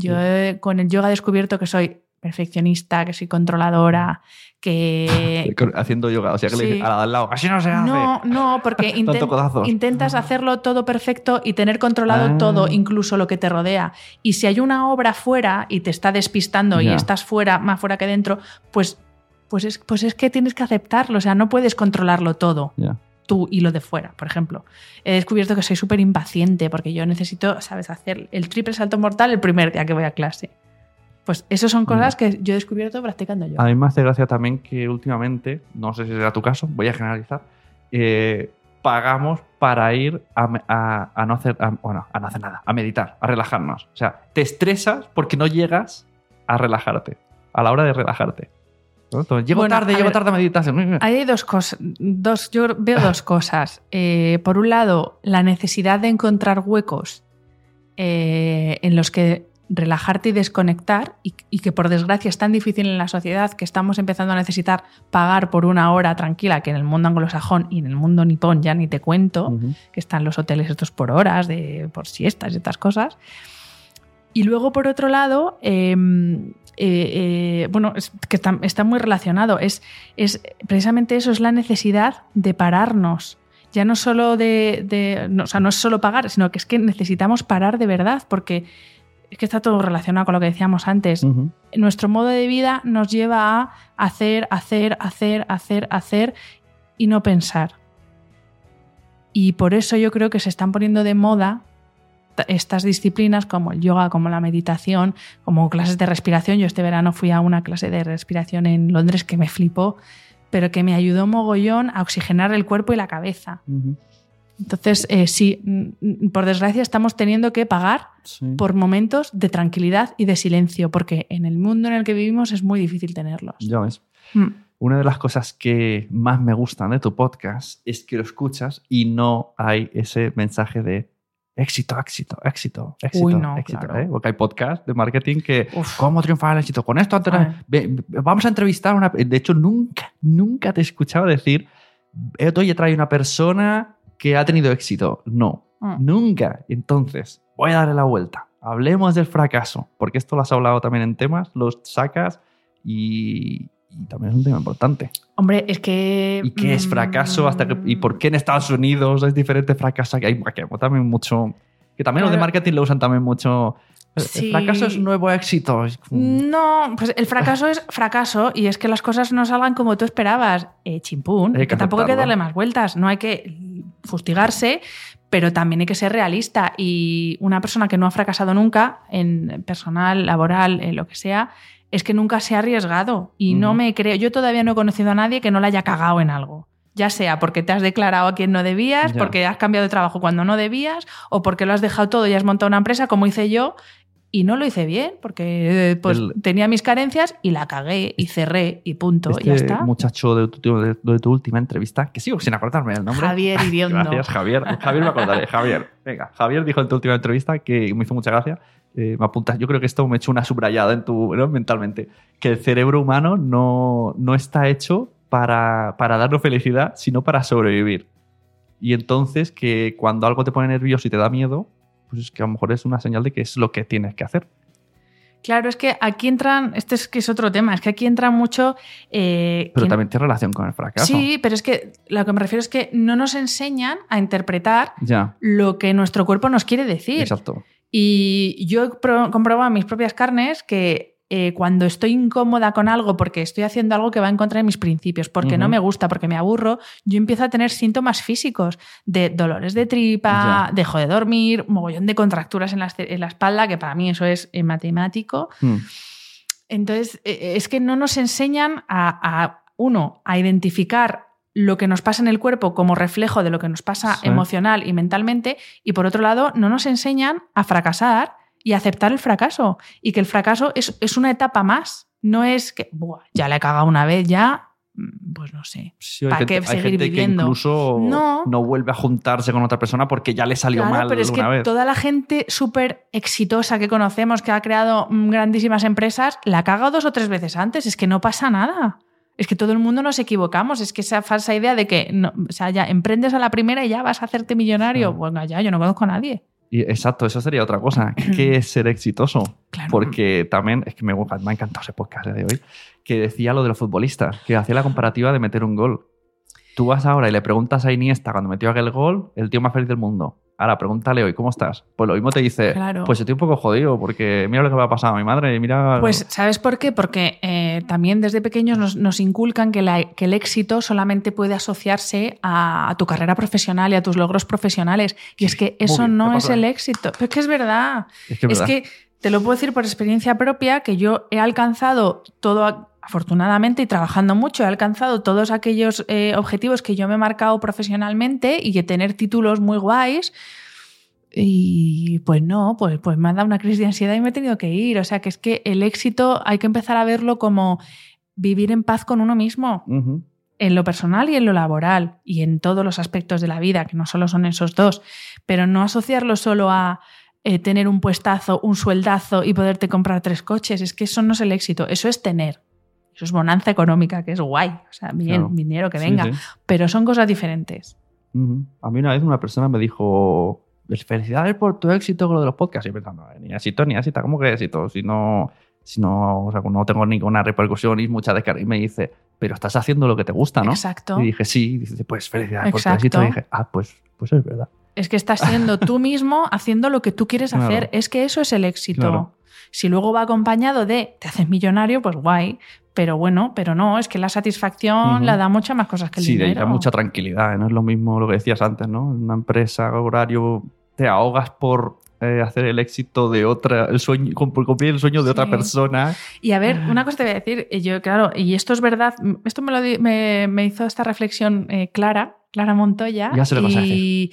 Yo con el yoga he descubierto que soy perfeccionista, que soy controladora, que... Haciendo yoga, o sea que le Sí. al lado, así no se hace. No, no, porque intentas hacerlo todo perfecto y tener controlado Ah. todo, incluso lo que te rodea. Y si hay una obra fuera y te está despistando y estás fuera, más fuera que dentro, pues, pues, es, pues es que tienes que aceptarlo. O sea, no puedes controlarlo todo. Ya. Tú y lo de fuera, por ejemplo. He descubierto que soy súper impaciente porque yo necesito, ¿sabes?, hacer el triple salto mortal el primer día que voy a clase. Pues esas son cosas que yo he descubierto practicando yo. A mí me hace gracia también que últimamente, no sé si será tu caso, voy a generalizar, eh, pagamos para ir a, me- a- a no hacer, a- bueno, a no hacer nada, a meditar, a relajarnos. O sea, te estresas porque no llegas a relajarte, a la hora de relajarte. ¿No? Entonces, llego Bueno, tarde, llego ver, tarde a meditación. Hay dos cosas. Dos, yo veo dos cosas. Eh, por un lado, la necesidad de encontrar huecos eh, en los que relajarte y desconectar, y, y que por desgracia es tan difícil en la sociedad que estamos empezando a necesitar pagar por una hora tranquila, que en el mundo anglosajón y en el mundo nipón ya ni te cuento, que están los hoteles estos por horas, de, por siestas y estas cosas. Y luego, por otro lado, eh, eh, eh, bueno, es que está, está muy relacionado. Es, es precisamente eso, es la necesidad de pararnos. Ya no solo de, de- no, o sea, no es solo pagar, sino que es que necesitamos parar de verdad, porque es que está todo relacionado con lo que decíamos antes. Nuestro modo de vida nos lleva a hacer, hacer, hacer, hacer, hacer y no pensar. Y por eso yo creo que se están poniendo de moda estas disciplinas como el yoga, como la meditación, como clases de respiración. Yo este verano fui a una clase de respiración en Londres que me flipó, pero que me ayudó mogollón a oxigenar el cuerpo y la cabeza. Entonces, eh, sí, mm, por desgracia estamos teniendo que pagar Sí. por momentos de tranquilidad y de silencio, porque en el mundo en el que vivimos es muy difícil tenerlos. Ya ves. Mm. Una de las cosas que más me gustan de tu podcast es que lo escuchas y no hay ese mensaje de éxito, éxito, éxito, éxito, Uy, no, éxito. claro. ¿eh? Porque hay podcast de marketing que, Uf. ¿cómo triunfar el éxito? Con esto, antes- vamos a entrevistar a una... De hecho, nunca, nunca te he escuchado decir, "Eh, oye, trae una persona que ha tenido éxito. No, Mm. nunca. Entonces, voy a darle la vuelta. Hablemos del fracaso, porque esto lo has hablado también en temas, los sacas y, y también es un tema importante. Hombre, es que... ¿Y qué es fracaso? Hasta que, ¿Y por qué en Estados Unidos es diferente fracaso? Que hay, que también mucho... Que también los de Claro. marketing lo usan también mucho. El- Sí. El fracaso es nuevo éxito. No, pues el fracaso es fracaso y es que las cosas no salgan como tú esperabas. Eh, chimpún, Hay que que tampoco hay que darle más vueltas, no hay que fustigarse, pero también hay que ser realista. Y una persona que no ha fracasado nunca, en personal, laboral, en lo que sea, es que nunca se ha arriesgado. Y no me creo, yo todavía no he conocido a nadie que no la haya cagado en algo. Ya sea porque te has declarado a quien no debías, Ya. porque has cambiado de trabajo cuando no debías, o porque lo has dejado todo y has montado una empresa como hice yo, y no lo hice bien, porque eh, pues, El- tenía mis carencias y la cagué y cerré y punto. Este y ya está. muchacho de tu, de- de tu última entrevista, que sigo sin acordarme el nombre. Javier Iriondo. Gracias, Javier. Javier me acordaré. Javier, venga. Javier dijo en tu última entrevista que me hizo mucha gracia. eh, me apuntas, yo creo que esto me echó una subrayada en tu, ¿no? mentalmente. Que el cerebro humano no, no está hecho para, para darnos felicidad, sino para sobrevivir. Y entonces que cuando algo te pone nervioso y te da miedo, pues es que a lo mejor es una señal de que es lo que tienes que hacer. Claro, es que aquí entran, este es que es otro tema, es que aquí entra mucho... eh, Pero también tiene relación con el fracaso. Sí, pero es que lo que me refiero es que no nos enseñan a interpretar Ya, lo que nuestro cuerpo nos quiere decir. exacto. Y yo he pro- comprobado a mis propias carnes que eh, cuando estoy incómoda con algo porque estoy haciendo algo que va en contra de mis principios, porque no me gusta, porque me aburro, yo empiezo a tener síntomas físicos de dolores de tripa, Ya. dejo de dormir, mogollón de contracturas en la, ce- en la espalda, que para mí eso es eh, matemático. Hmm. Entonces, eh, es que no nos enseñan a, a, uno, a identificar lo que nos pasa en el cuerpo como reflejo de lo que nos pasa Sí. emocional y mentalmente, y por otro lado, no nos enseñan a fracasar y aceptar el fracaso, y que el fracaso es, es una etapa más, no es que, "Buah, ya la he cagado una vez, ya mm, pues no sé. Sí, ¿Para qué hay seguir gente viviendo? que incluso No. no. vuelve a juntarse con otra persona porque ya le salió Claro, mal pero es que vez. toda la gente súper exitosa que conocemos, que ha creado mm, grandísimas empresas, la ha cagado dos o tres veces antes. Es que no pasa nada. Es que todo el mundo nos equivocamos. Es que esa falsa idea de que, no, o sea, ya emprendes a la primera y ya vas a hacerte millonario. Claro. Bueno, ya, yo no conozco a nadie. Y exacto, eso sería otra cosa. ¿Qué es ser exitoso? Claro. Porque también, es que me, me ha encantado ese podcast de hoy, que decía lo de los futbolistas, que hacía la comparativa de meter un gol. Tú vas ahora y le preguntas a Iniesta cuando metió aquel gol, el tío más feliz del mundo. Ahora, pregúntale hoy, ¿cómo estás? Pues lo mismo te dice, Claro. pues estoy un poco jodido porque mira lo que me ha pasado a mi madre, mira... Pues, ¿sabes por qué? Porque eh, también desde pequeños nos, nos inculcan que, la- que el éxito solamente puede asociarse a, a tu carrera profesional y a tus logros profesionales. Y es que eso bien, no ¿qué es el éxito. Pero es que es verdad. es que, es Es verdad. que te lo puedo decir por experiencia propia que yo he alcanzado todo, afortunadamente y trabajando mucho, he alcanzado todos aquellos eh, objetivos que yo me he marcado profesionalmente y que tener títulos muy guays. Y pues no, pues, pues me ha dado una crisis de ansiedad y me he tenido que ir. O sea que es que el éxito hay que empezar a verlo como vivir en paz con uno mismo en lo personal y en lo laboral y en todos los aspectos de la vida, que no solo son esos dos, pero no asociarlo solo a eh, tener un puestazo, un sueldazo y poderte comprar tres coches. Es que eso no es el éxito, eso es tener. Eso es bonanza económica, que es guay. O sea, bien, Claro. dinero que venga. sí. Pero son cosas diferentes. A mí una vez una persona me dijo, felicidades por tu éxito con lo de los podcasts. Y pensando, ni éxito, ni éxito, ¿cómo que éxito? Si no, si no, o sea, no tengo ninguna repercusión y mucha descarga. Y me dice, pero estás haciendo lo que te gusta, ¿no? Exacto. Y dije, sí. Y dice, pues felicidades por tu éxito. Y dije, ah, pues, pues es verdad. Es que estás siendo tú mismo haciendo lo que tú quieres Claro. hacer. Es que eso es el éxito. Claro. Si luego va acompañado de te haces millonario, pues guay. Pero bueno, pero no, es que la satisfacción la da muchas más cosas que el Sí, dinero. da mucha tranquilidad. ¿eh? No es lo mismo lo que decías antes, ¿no? En una empresa, horario, te ahogas por eh, hacer el éxito de otra, el sueño, cumplir el sueño de otra Sí. persona. Y a ver, una cosa te voy a decir, yo, claro, y esto es verdad, esto me, lo di- me, me hizo esta reflexión eh, Clara, Clara Montoya. Ya sé lo y,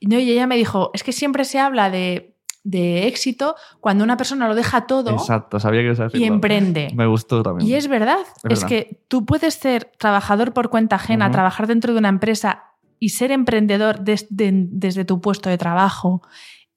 y no, y ella me dijo, es que siempre se habla de, de éxito cuando una persona lo deja todo Exacto, sabía que ibas a y emprende. Me gustó también. Y es verdad, es, verdad. que tú puedes ser trabajador por cuenta ajena, trabajar dentro de una empresa y ser emprendedor des- de- desde tu puesto de trabajo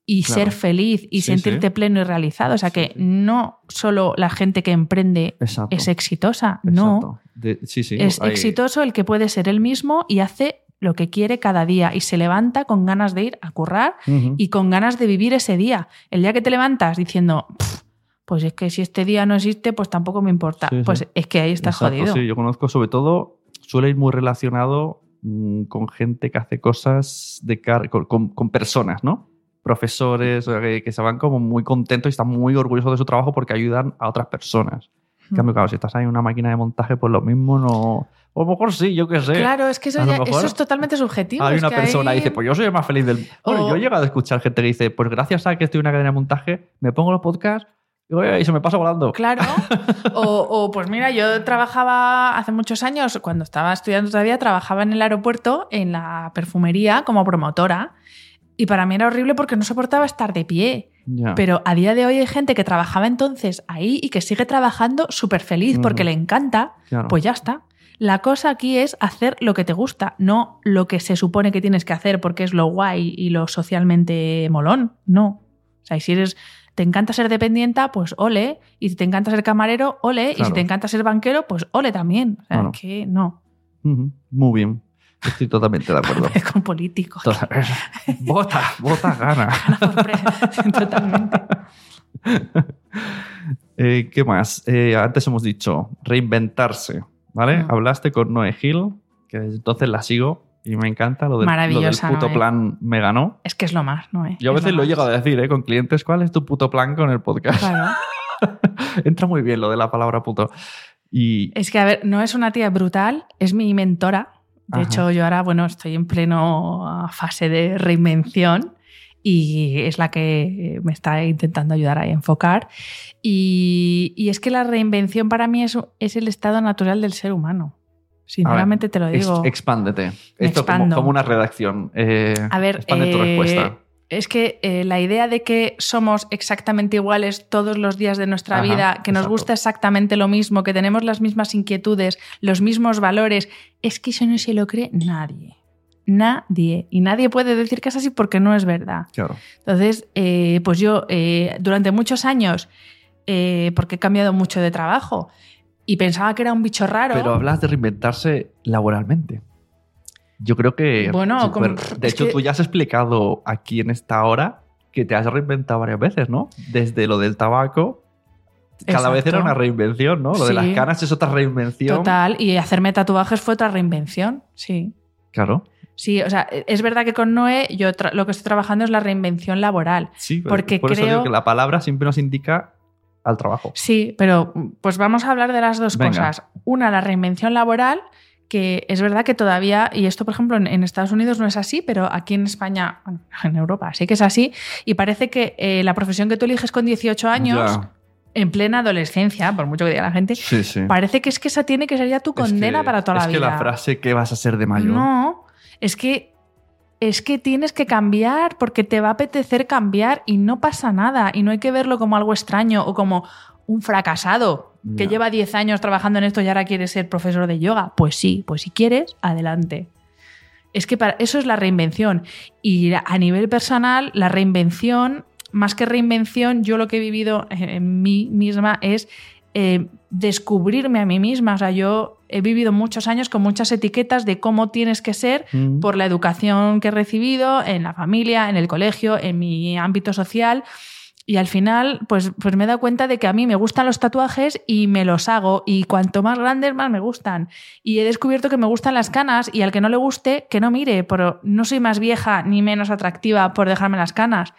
y Claro. ser feliz y Sí, sentirte sí. pleno y realizado. O sea que sí. no solo la gente que emprende Exacto. es exitosa, no. De- es exitoso el que puede ser él mismo y hace lo que quiere cada día y se levanta con ganas de ir a currar y con ganas de vivir ese día. El día que te levantas diciendo, "Pf, pues es que si este día no existe, pues tampoco me importa. Sí, sí. Pues es que ahí estás Exacto, jodido. Sí, yo conozco sobre todo, suele ir muy relacionado mm, con gente que hace cosas de car- con, con- con personas, ¿no? Profesores que, que se van como muy contentos y están muy orgullosos de su trabajo porque ayudan a otras personas. En cambio, claro, si estás ahí en una máquina de montaje, pues lo mismo no. O a lo mejor sí, yo qué sé. Claro, es que eso, ya- eso es totalmente subjetivo. Hay es una que persona que dice, pues yo soy el más feliz del Bueno, O- yo he llegado a escuchar gente que dice, pues gracias a que estoy en una cadena de montaje, me pongo los podcasts y, se me pasa volando. Claro. O, o, pues mira, yo trabajaba hace muchos años, cuando estaba estudiando todavía, trabajaba en el aeropuerto, en la perfumería, como promotora. Y para mí era horrible porque no soportaba estar de pie. Ya. Pero a día de hoy hay gente que trabajaba entonces ahí y que sigue trabajando súper feliz porque le encanta. Claro. Pues ya está. La cosa aquí es hacer lo que te gusta, no lo que se supone que tienes que hacer porque es lo guay y lo socialmente molón. No. O sea, y si eres, te encanta ser dependienta, pues ole. Y si te encanta ser camarero, ole. Y si te encanta ser banquero, pues ole también. O sea, que no. Muy bien. Estoy totalmente de acuerdo. Es con políticos. Toda- Vota, vota, gana. Totalmente. Eh, ¿Qué más? Eh, antes hemos dicho reinventarse, ¿vale? Hablaste con Noé Gil, que desde entonces la sigo y me encanta lo del, lo del puto Noé. plan me ganó. Es que es lo más, ¿no? eh? Yo a Es veces lo he más. llegado a decir, ¿eh? Con clientes, ¿cuál es tu puto plan con el podcast? Claro. Entra muy bien lo de la palabra puto. Y Es que, a ver, no es una tía brutal, es mi mentora. De Ajá. hecho, yo ahora, bueno, estoy en pleno fase de reinvención y es la que me está intentando ayudar a enfocar. Y, y es que la reinvención para mí es, es el estado natural del ser humano. Sinceramente te lo digo. expándete. Esto como, como una redacción. Eh, A ver, expande tu eh, respuesta. es que eh, la idea de que somos exactamente iguales todos los días de nuestra Ajá, vida, que nos gusta exactamente lo mismo, que tenemos las mismas inquietudes, los mismos valores, es que eso no se lo cree nadie. Nadie. Y nadie puede decir que es así porque no es verdad. Claro. Entonces, eh, pues yo eh, durante muchos años, eh, porque he cambiado mucho de trabajo y pensaba que era un bicho raro. Pero hablas de reinventarse laboralmente. Yo creo que. Bueno, como- de hecho, que- tú ya has explicado aquí en esta hora que te has reinventado varias veces, ¿no? Desde lo del tabaco. Cada vez era una reinvención, ¿no? Lo de las canas es otra reinvención. Total, y hacerme tatuajes fue otra reinvención, sí. Claro. Sí, o sea, es verdad que con Noé yo lo que estoy trabajando es la reinvención laboral. Sí, Porque por eso creo- digo que la palabra siempre nos indica al trabajo. Sí, pero pues vamos a hablar de las dos Venga. cosas. Una, la reinvención laboral, que es verdad que todavía, y esto por ejemplo en, en Estados Unidos no es así, pero aquí en España, en Europa sí que es así, y parece que eh, la profesión que tú eliges con 18 años, Ya. en plena adolescencia, por mucho que diga la gente, Sí, sí. parece que es que esa tiene que ser ya tu Es condena que- para toda la es vida. que la frase que vas a ser de mayor. No, es que es que tienes que cambiar porque te va a apetecer cambiar y no pasa nada y no hay que verlo como algo extraño o como un fracasado que lleva 10 años trabajando en esto y ahora quiere ser profesor de yoga. Pues sí, pues si quieres, adelante. Es que para, eso es la reinvención. Y a nivel personal, la reinvención, más que reinvención, yo lo que he vivido en mí misma es eh, descubrirme a mí misma. O sea, yo he vivido muchos años con muchas etiquetas de cómo tienes que ser Mm. por la educación que he recibido en la familia, en el colegio, en mi ámbito social. Y al final, pues, pues me he dado cuenta de que a mí me gustan los tatuajes y me los hago. Y cuanto más grandes, más me gustan. Y he descubierto que me gustan las canas y al que no le guste, que no mire. Pero no soy más vieja ni menos atractiva por dejarme las canas.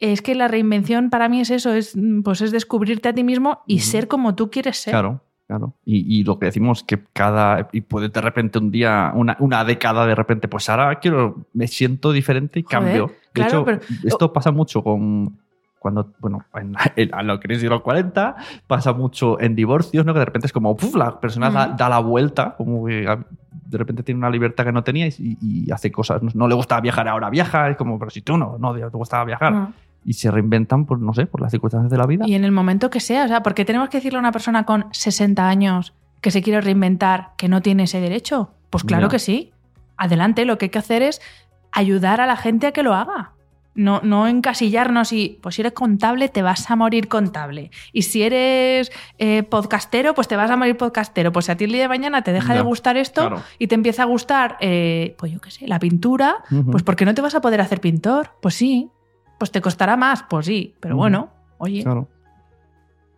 Es que la reinvención para mí es eso, es, pues es descubrirte a ti mismo y ser como tú quieres ser. Claro, claro. Y, y lo que decimos que cada. Y puede de repente un día, una, una década de repente, pues ahora quiero. Me siento diferente y Joder, cambio. De claro, hecho, pero- esto pasa mucho con. Cuando, bueno, en, en- a la crisis de los 40, pasa mucho en divorcios, ¿no? Que de repente es como, ¡puf! La persona da, Ujú. da la vuelta, como que ah, de repente tiene una libertad que no tenía y, y hace cosas. No, no le gustaba viajar, ahora viaja. Es como, pero si tú no, no te gustaba viajar. Mm. Y se reinventan, por, no sé, por las circunstancias de la vida. Y en el momento que sea, o sea, porque tenemos que decirle a una persona con 60 años que se quiere reinventar que no tiene ese derecho. Pues claro que sí. Adelante, lo que hay que hacer es ayudar a la gente a que lo haga. No, no encasillarnos y, pues si eres contable, te vas a morir contable. Y si eres eh, podcastero, pues te vas a morir podcastero. Pues si a ti el día de mañana te deja Ya, de gustar esto claro. y te empieza a gustar, eh, pues yo qué sé, la pintura, Ujú. pues ¿por qué no te vas a poder hacer pintor? Pues sí. Pues te costará más, pues sí. Pero bueno, oye. Claro.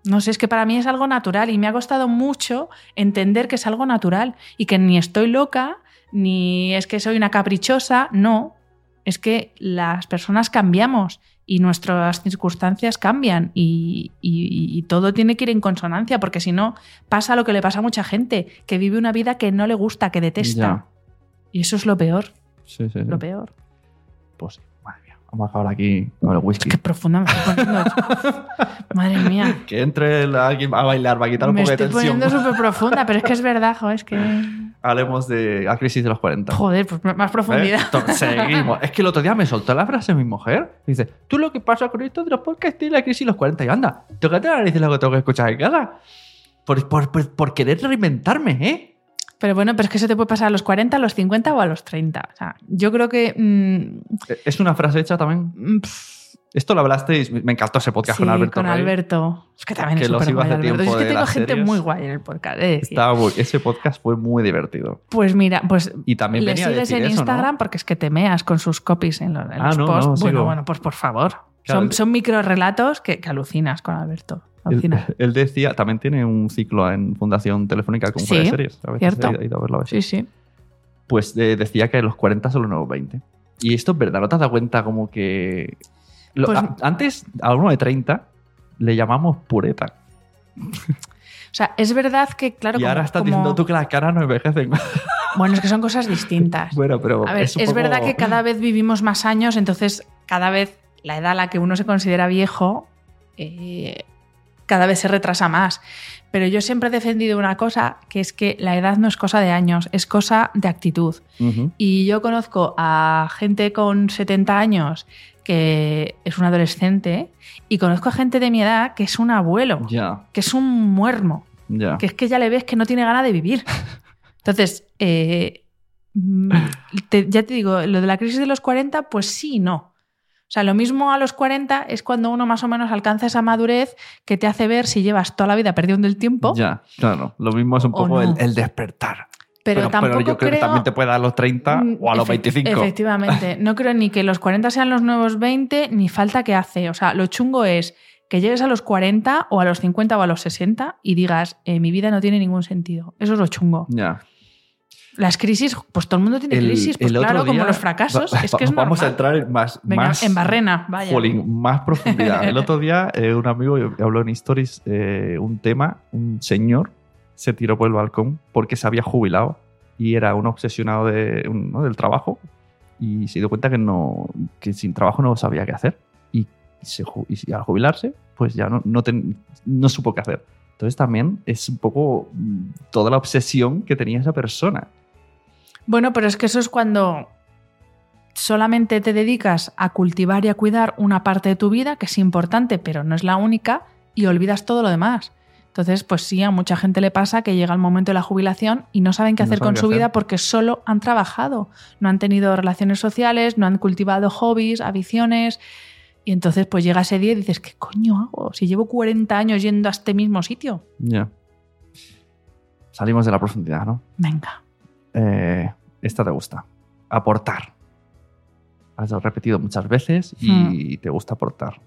No sé, es que para mí es algo natural y me ha costado mucho entender que es algo natural y que ni estoy loca, ni es que soy una caprichosa, no. Es que las personas cambiamos y nuestras circunstancias cambian y, y- y todo tiene que ir en consonancia porque si no pasa lo que le pasa a mucha gente, que vive una vida que no le gusta, que detesta. Ya. Y eso es lo peor, Sí, sí, sí. lo peor. Pues sí. Vamos a acabar aquí con el whisky. Qué profunda me estoy poniendo. Madre mía. Que entre alguien a bailar, va a quitar un Me poco de estoy tensión. poniendo súper profunda, pero es que es verdad, jo, es que... Hablemos de la crisis de los 40. Joder, pues más ¿Eh? profundidad. To- Seguimos. Es que el otro día me soltó la frase mi mujer. Dice, tú lo que pasa con esto de los podcasts y la crisis de los 40. Y anda, tócate la nariz de lo que tengo que escuchar en casa. Por, por, por, por querer reinventarme, ¿eh? Pero bueno, pero es que eso te puede pasar a los 40, a los 50 o a los 30. O sea, yo creo que... mm, Es una frase hecha también. mm, pff, Esto lo hablasteis, me encantó ese podcast sí, con Alberto. Rey. Alberto. Es que también Que es los iba hace tiempo Es que tengo gente series. muy guay en el podcast. decir. Estaba muy- ese podcast fue muy divertido. Pues mira, pues Y también le sigues en eso, ¿no? Instagram porque es que te meas con sus copies en los, en Ah, los no, posts. no, bueno, bueno, pues por favor. Claro. Son, son micro relatos que, que alucinas con Alberto. Él, Alucinas. él decía, también tiene un ciclo en Fundación Telefónica como Sí, de series. A veces cierto. he ido a verlo a veces. Sí, sí. Pues eh, decía que los 40 son los nuevos 20. Y esto es verdad, ¿no te has dado cuenta como que... lo- Pues- a- antes, a uno de 30 le llamamos pureta. O sea, es verdad que, claro, y como- ahora estás como- diciendo tú que las caras no envejecen. Bueno, es que son cosas distintas. bueno, pero A ver, es, un poco- verdad que cada vez vivimos más años, entonces cada vez la edad a la que uno se considera viejo eh, cada vez se retrasa más. Pero yo siempre he defendido una cosa, que es que la edad no es cosa de años, es cosa de actitud. Y yo conozco a gente con 70 años que es un adolescente y conozco a gente de mi edad que es un abuelo, que es un muermo, que es que ya le ves que no tiene ganas de vivir. Entonces, eh, mm, te- ya te digo, lo de la crisis de los 40, pues sí y no. O sea, lo mismo a los 40 es cuando uno más o menos alcanza esa madurez que te hace ver si llevas toda la vida perdiendo el tiempo. Ya, claro. Lo mismo es un poco no. el, el despertar. Pero, tampoco yo creo, que también te puede dar a los 30 Mm, o a los efect- 25. Efectivamente. No creo ni que los 40 sean los nuevos 20, ni falta que hace. O sea, lo chungo es que llegues a los 40 o a los 50 o a los 60 y digas, eh, mi vida no tiene ningún sentido. Eso es lo chungo. Ya. Las crisis, pues todo el mundo tiene El- crisis, pues claro, como día- los fracasos. va- es que es Vamos a normal. entrar en más. Venga, más en barrena, vaya. Jolín, más profundidad. El otro día eh, un amigo habló en Stories eh, un tema, un señor se tiró por el balcón porque se había jubilado y era un obsesionado de, ¿no? del trabajo y se dio cuenta que, no, que sin trabajo no sabía qué hacer y, se, y al jubilarse pues ya no, no, ten- no supo qué hacer. Entonces también es un poco mm, toda la obsesión que tenía esa persona. Bueno, pero es que eso es cuando solamente te dedicas a cultivar y a cuidar una parte de tu vida, que es importante, pero no es la única, y olvidas todo lo demás. Entonces, pues sí, a mucha gente le pasa que llega el momento de la jubilación y no saben qué No hacer saben con qué su hacer. vida porque solo han trabajado, no han tenido relaciones sociales, no han cultivado hobbies, aficiones. Y entonces, pues llega ese día y dices, ¿qué coño hago? Si llevo 40 años yendo a este mismo sitio. Ya. Salimos de la profundidad, ¿no? Venga. Eh, esta te gusta. Aportar. Has repetido muchas veces Hmm. y te gusta aportar.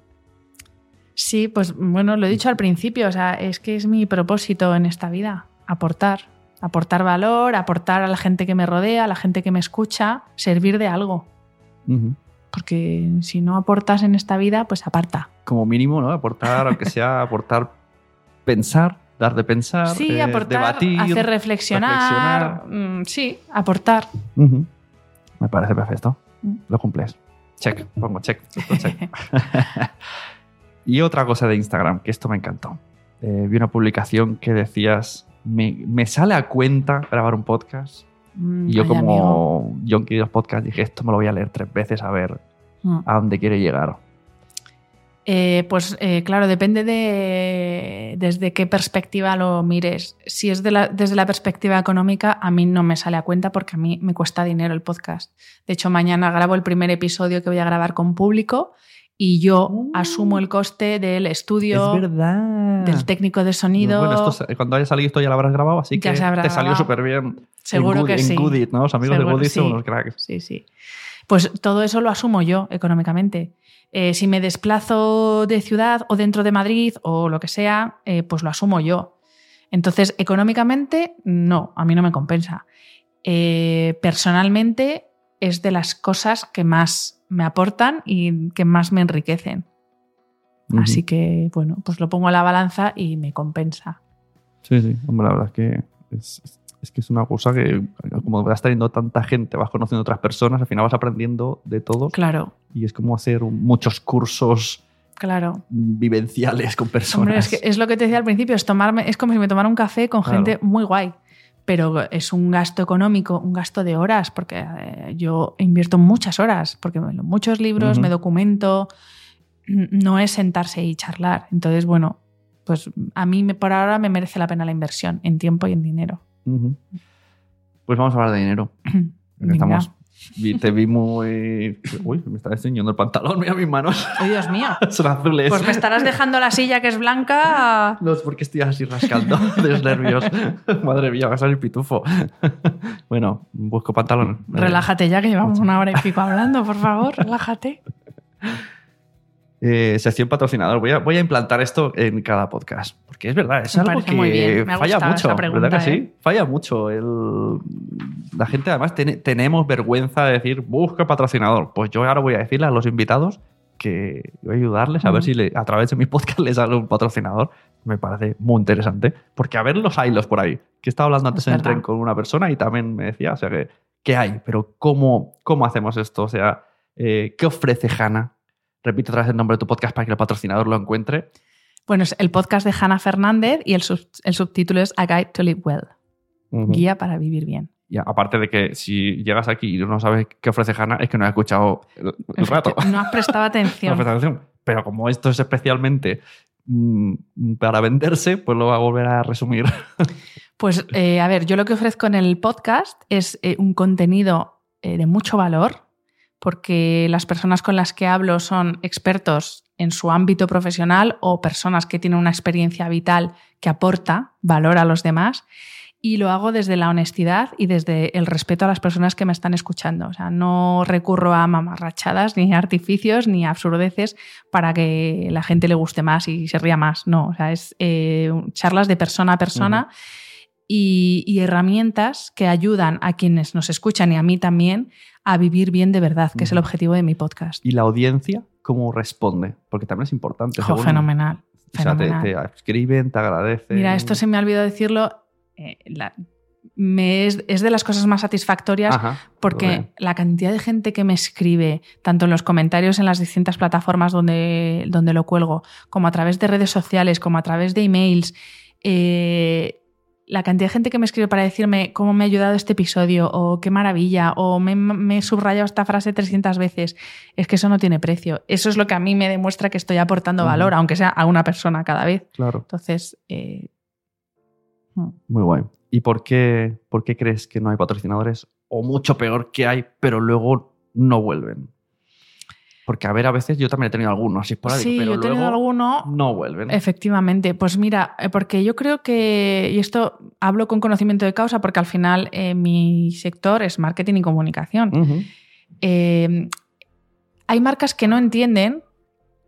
Sí, pues bueno, lo he dicho al principio, o sea, es que es mi propósito en esta vida, aportar, aportar valor, aportar a la gente que me rodea, a la gente que me escucha, servir de algo, porque si no aportas en esta vida, pues aparta. Como mínimo, ¿no? Aportar, aunque sea aportar, pensar, dar de pensar, Sí, eh, aportar, debatir. hacer reflexionar, mm, sí, aportar. Me parece perfecto. Mm. Lo cumples. Check, pongo check. check. y otra cosa de Instagram, que esto me encantó. Eh, vi una publicación que decías, me, me sale a cuenta grabar un podcast. Mm, Y yo como Yonki de los podcasts dije, esto me lo voy a leer tres veces a ver Mm. a dónde quiere llegar. Eh, pues eh, claro, depende de desde qué perspectiva lo mires. Si es de la- desde la perspectiva económica, a mí no me sale a cuenta porque a mí me cuesta dinero el podcast. De hecho, mañana grabo el primer episodio que voy a grabar con público y yo Oh. asumo el coste del estudio, verdad. del técnico de sonido. Bueno, esto cuando haya salido esto ya lo habrás grabado, así que te salió súper bien. Seguro en que sí. En Goodit, ¿no? Los amigos Seguro, de Goodit son unos cracks. Sí, sí. Pues todo eso lo asumo yo económicamente. Eh, si me desplazo de ciudad o dentro de Madrid o lo que sea, eh, pues lo asumo yo. Entonces, económicamente, no, a mí no me compensa. Eh, personalmente, es de las cosas que más me aportan y que más me enriquecen. Así que, bueno, pues lo pongo a la balanza y me compensa. Sí, sí. Hombre, la verdad es que es, es- que es una cosa que, como vas teniendo tanta gente, vas conociendo otras personas, al final vas aprendiendo de todos. Claro, Y es como hacer muchos cursos claro. vivenciales con personas. Hombre, es, que es lo que te decía al principio, es, tomarme, es como si me tomara un café con Claro. gente muy guay. Pero es un gasto económico, un gasto de horas, porque eh, yo invierto muchas horas, porque me leo muchos libros, me documento. No es sentarse y charlar. Entonces, bueno, pues a mí me- por ahora me merece la pena la inversión en tiempo y en dinero. Pues vamos a hablar de dinero. Estamos, te vi muy... Uy, me está enseñando el pantalón, mira mis manos. ¡Ay, Dios mío! Son azules. Pues me estarás dejando la silla que es blanca. No, es porque estoy así rascando de los nervios. Madre mía, va a salir pitufo. bueno, busco pantalón. Relájate ya, que llevamos una hora y pico hablando, por favor, relájate. Eh, sección patrocinador. Voy a, voy a implantar esto en cada podcast. Porque es verdad, es Me algo que muy bien. Me falla mucho. pregunta, ¿Verdad que sí? ¿eh? Falla mucho. El... La gente, además, tenemos vergüenza de decir, busca patrocinador. Pues yo ahora voy a decirle a los invitados que voy a ayudarles a ver si le- a través de mi podcast les sale un patrocinador. Me parece muy interesante. Porque a ver los hilos por ahí. Que estaba hablando antes Es en el tren con una persona y también me decía, o sea, que, ¿qué hay? Pero ¿cómo, cómo hacemos esto? O sea, eh, ¿qué ofrece Hanna? Repite otra vez el nombre de tu podcast para que el patrocinador lo encuentre. Bueno, es el podcast de Hannah Fernández y el, sub- el subtítulo es A Guide to Live Well, guía para vivir bien. Y aparte de que si llegas aquí y no sabes qué ofrece Hanna, es que no has escuchado el, el rato. No has prestado No atención. has prestado atención. Pero como esto es especialmente mm, para venderse, pues lo va a volver a resumir. Pues eh, a ver, yo lo que ofrezco en el podcast es eh, un contenido eh, de mucho valor, porque las personas con las que hablo son expertos en su ámbito profesional o personas que tienen una experiencia vital que aporta valor a los demás. Y lo hago desde la honestidad y desde el respeto a las personas que me están escuchando. O sea, no recurro a mamarrachadas, ni artificios, ni absurdeces para que la gente le guste más y se ría más. No, o sea, es eh, charlas de persona a persona y, y herramientas que ayudan a quienes nos escuchan y a mí también a vivir bien de verdad, que es el objetivo de mi podcast. y la audiencia, ¿cómo responde? Porque también es importante. Jo, fenomenal. O sea, te, escriben, te agradecen. Mira, esto se me ha olvidado decirlo. eh, la- me es, es de las cosas más satisfactorias Ajá, porque la cantidad de gente que me escribe, tanto en los comentarios en las distintas plataformas donde, donde lo cuelgo, como a través de redes sociales, como a través de emails, eh, la cantidad de gente que me escribe para decirme cómo me ha ayudado este episodio, o qué maravilla, o me, me he subrayado esta frase 300 veces, es que eso no tiene precio. Eso es lo que a mí me demuestra que estoy aportando valor, aunque sea a una persona cada vez. Claro, Entonces, eh, muy guay. ¿Y por qué, por qué crees que no hay patrocinadores? O mucho peor que hay, pero luego no vuelven. Porque, a ver, a veces yo también he tenido algunos así por ahí, sí, pero yo he tenido luego alguno. no vuelven. Efectivamente, pues mira, eh, porque yo creo que, y esto hablo con conocimiento de causa, porque al final eh, mi sector es marketing y comunicación. Eh, hay marcas que no entienden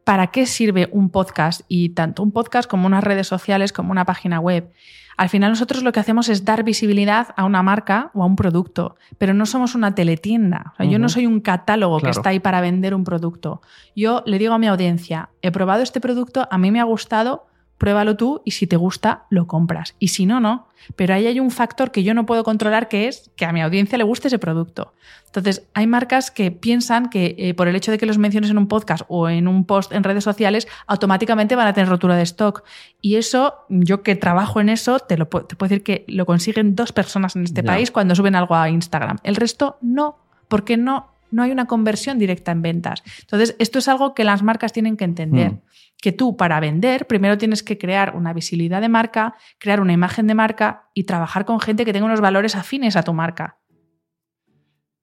para qué sirve un podcast y tanto un podcast como unas redes sociales como una página web. Al final nosotros lo que hacemos es dar visibilidad a una marca o a un producto, pero no somos una teletienda. O sea, Yo no soy un catálogo Claro. que está ahí para vender un producto. Yo le digo a mi audiencia, he probado este producto, a mí me ha gustado, pruébalo tú y si te gusta, lo compras. Y si no, no. Pero ahí hay un factor que yo no puedo controlar que es que a mi audiencia le guste ese producto. Entonces, hay marcas que piensan que eh, por el hecho de que los menciones en un podcast o en un post en redes sociales, automáticamente van a tener rotura de stock. Y eso, yo que trabajo en eso, te, lo, te puedo decir que lo consiguen dos personas en este país cuando suben algo a Instagram. El resto no, porque no, no hay una conversión directa en ventas. Entonces, esto es algo que las marcas tienen que entender. Mm. Que tú, para vender, primero tienes que crear una visibilidad de marca, crear una imagen de marca y trabajar con gente que tenga unos valores afines a tu marca.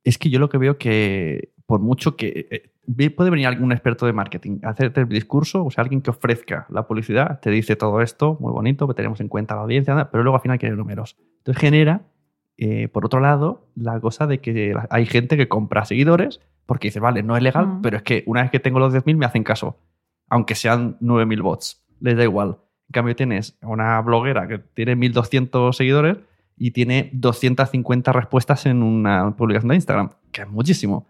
Es que yo lo que veo que, por mucho que. eh, ve- puede venir algún experto de marketing a hacerte el discurso, o sea, alguien que ofrezca la publicidad, te dice todo esto, muy bonito, que tenemos en cuenta la audiencia, pero luego al final quiere números. Entonces genera, eh, por otro lado, la cosa de que hay gente que compra seguidores porque dice, vale, no es legal, Mm. pero es que una vez que tengo los 10.000 me hacen caso, aunque sean 9.000 bots, les da igual. En cambio, tienes una bloguera que tiene 1.200 seguidores y tiene 250 respuestas en una publicación de Instagram, que es muchísimo.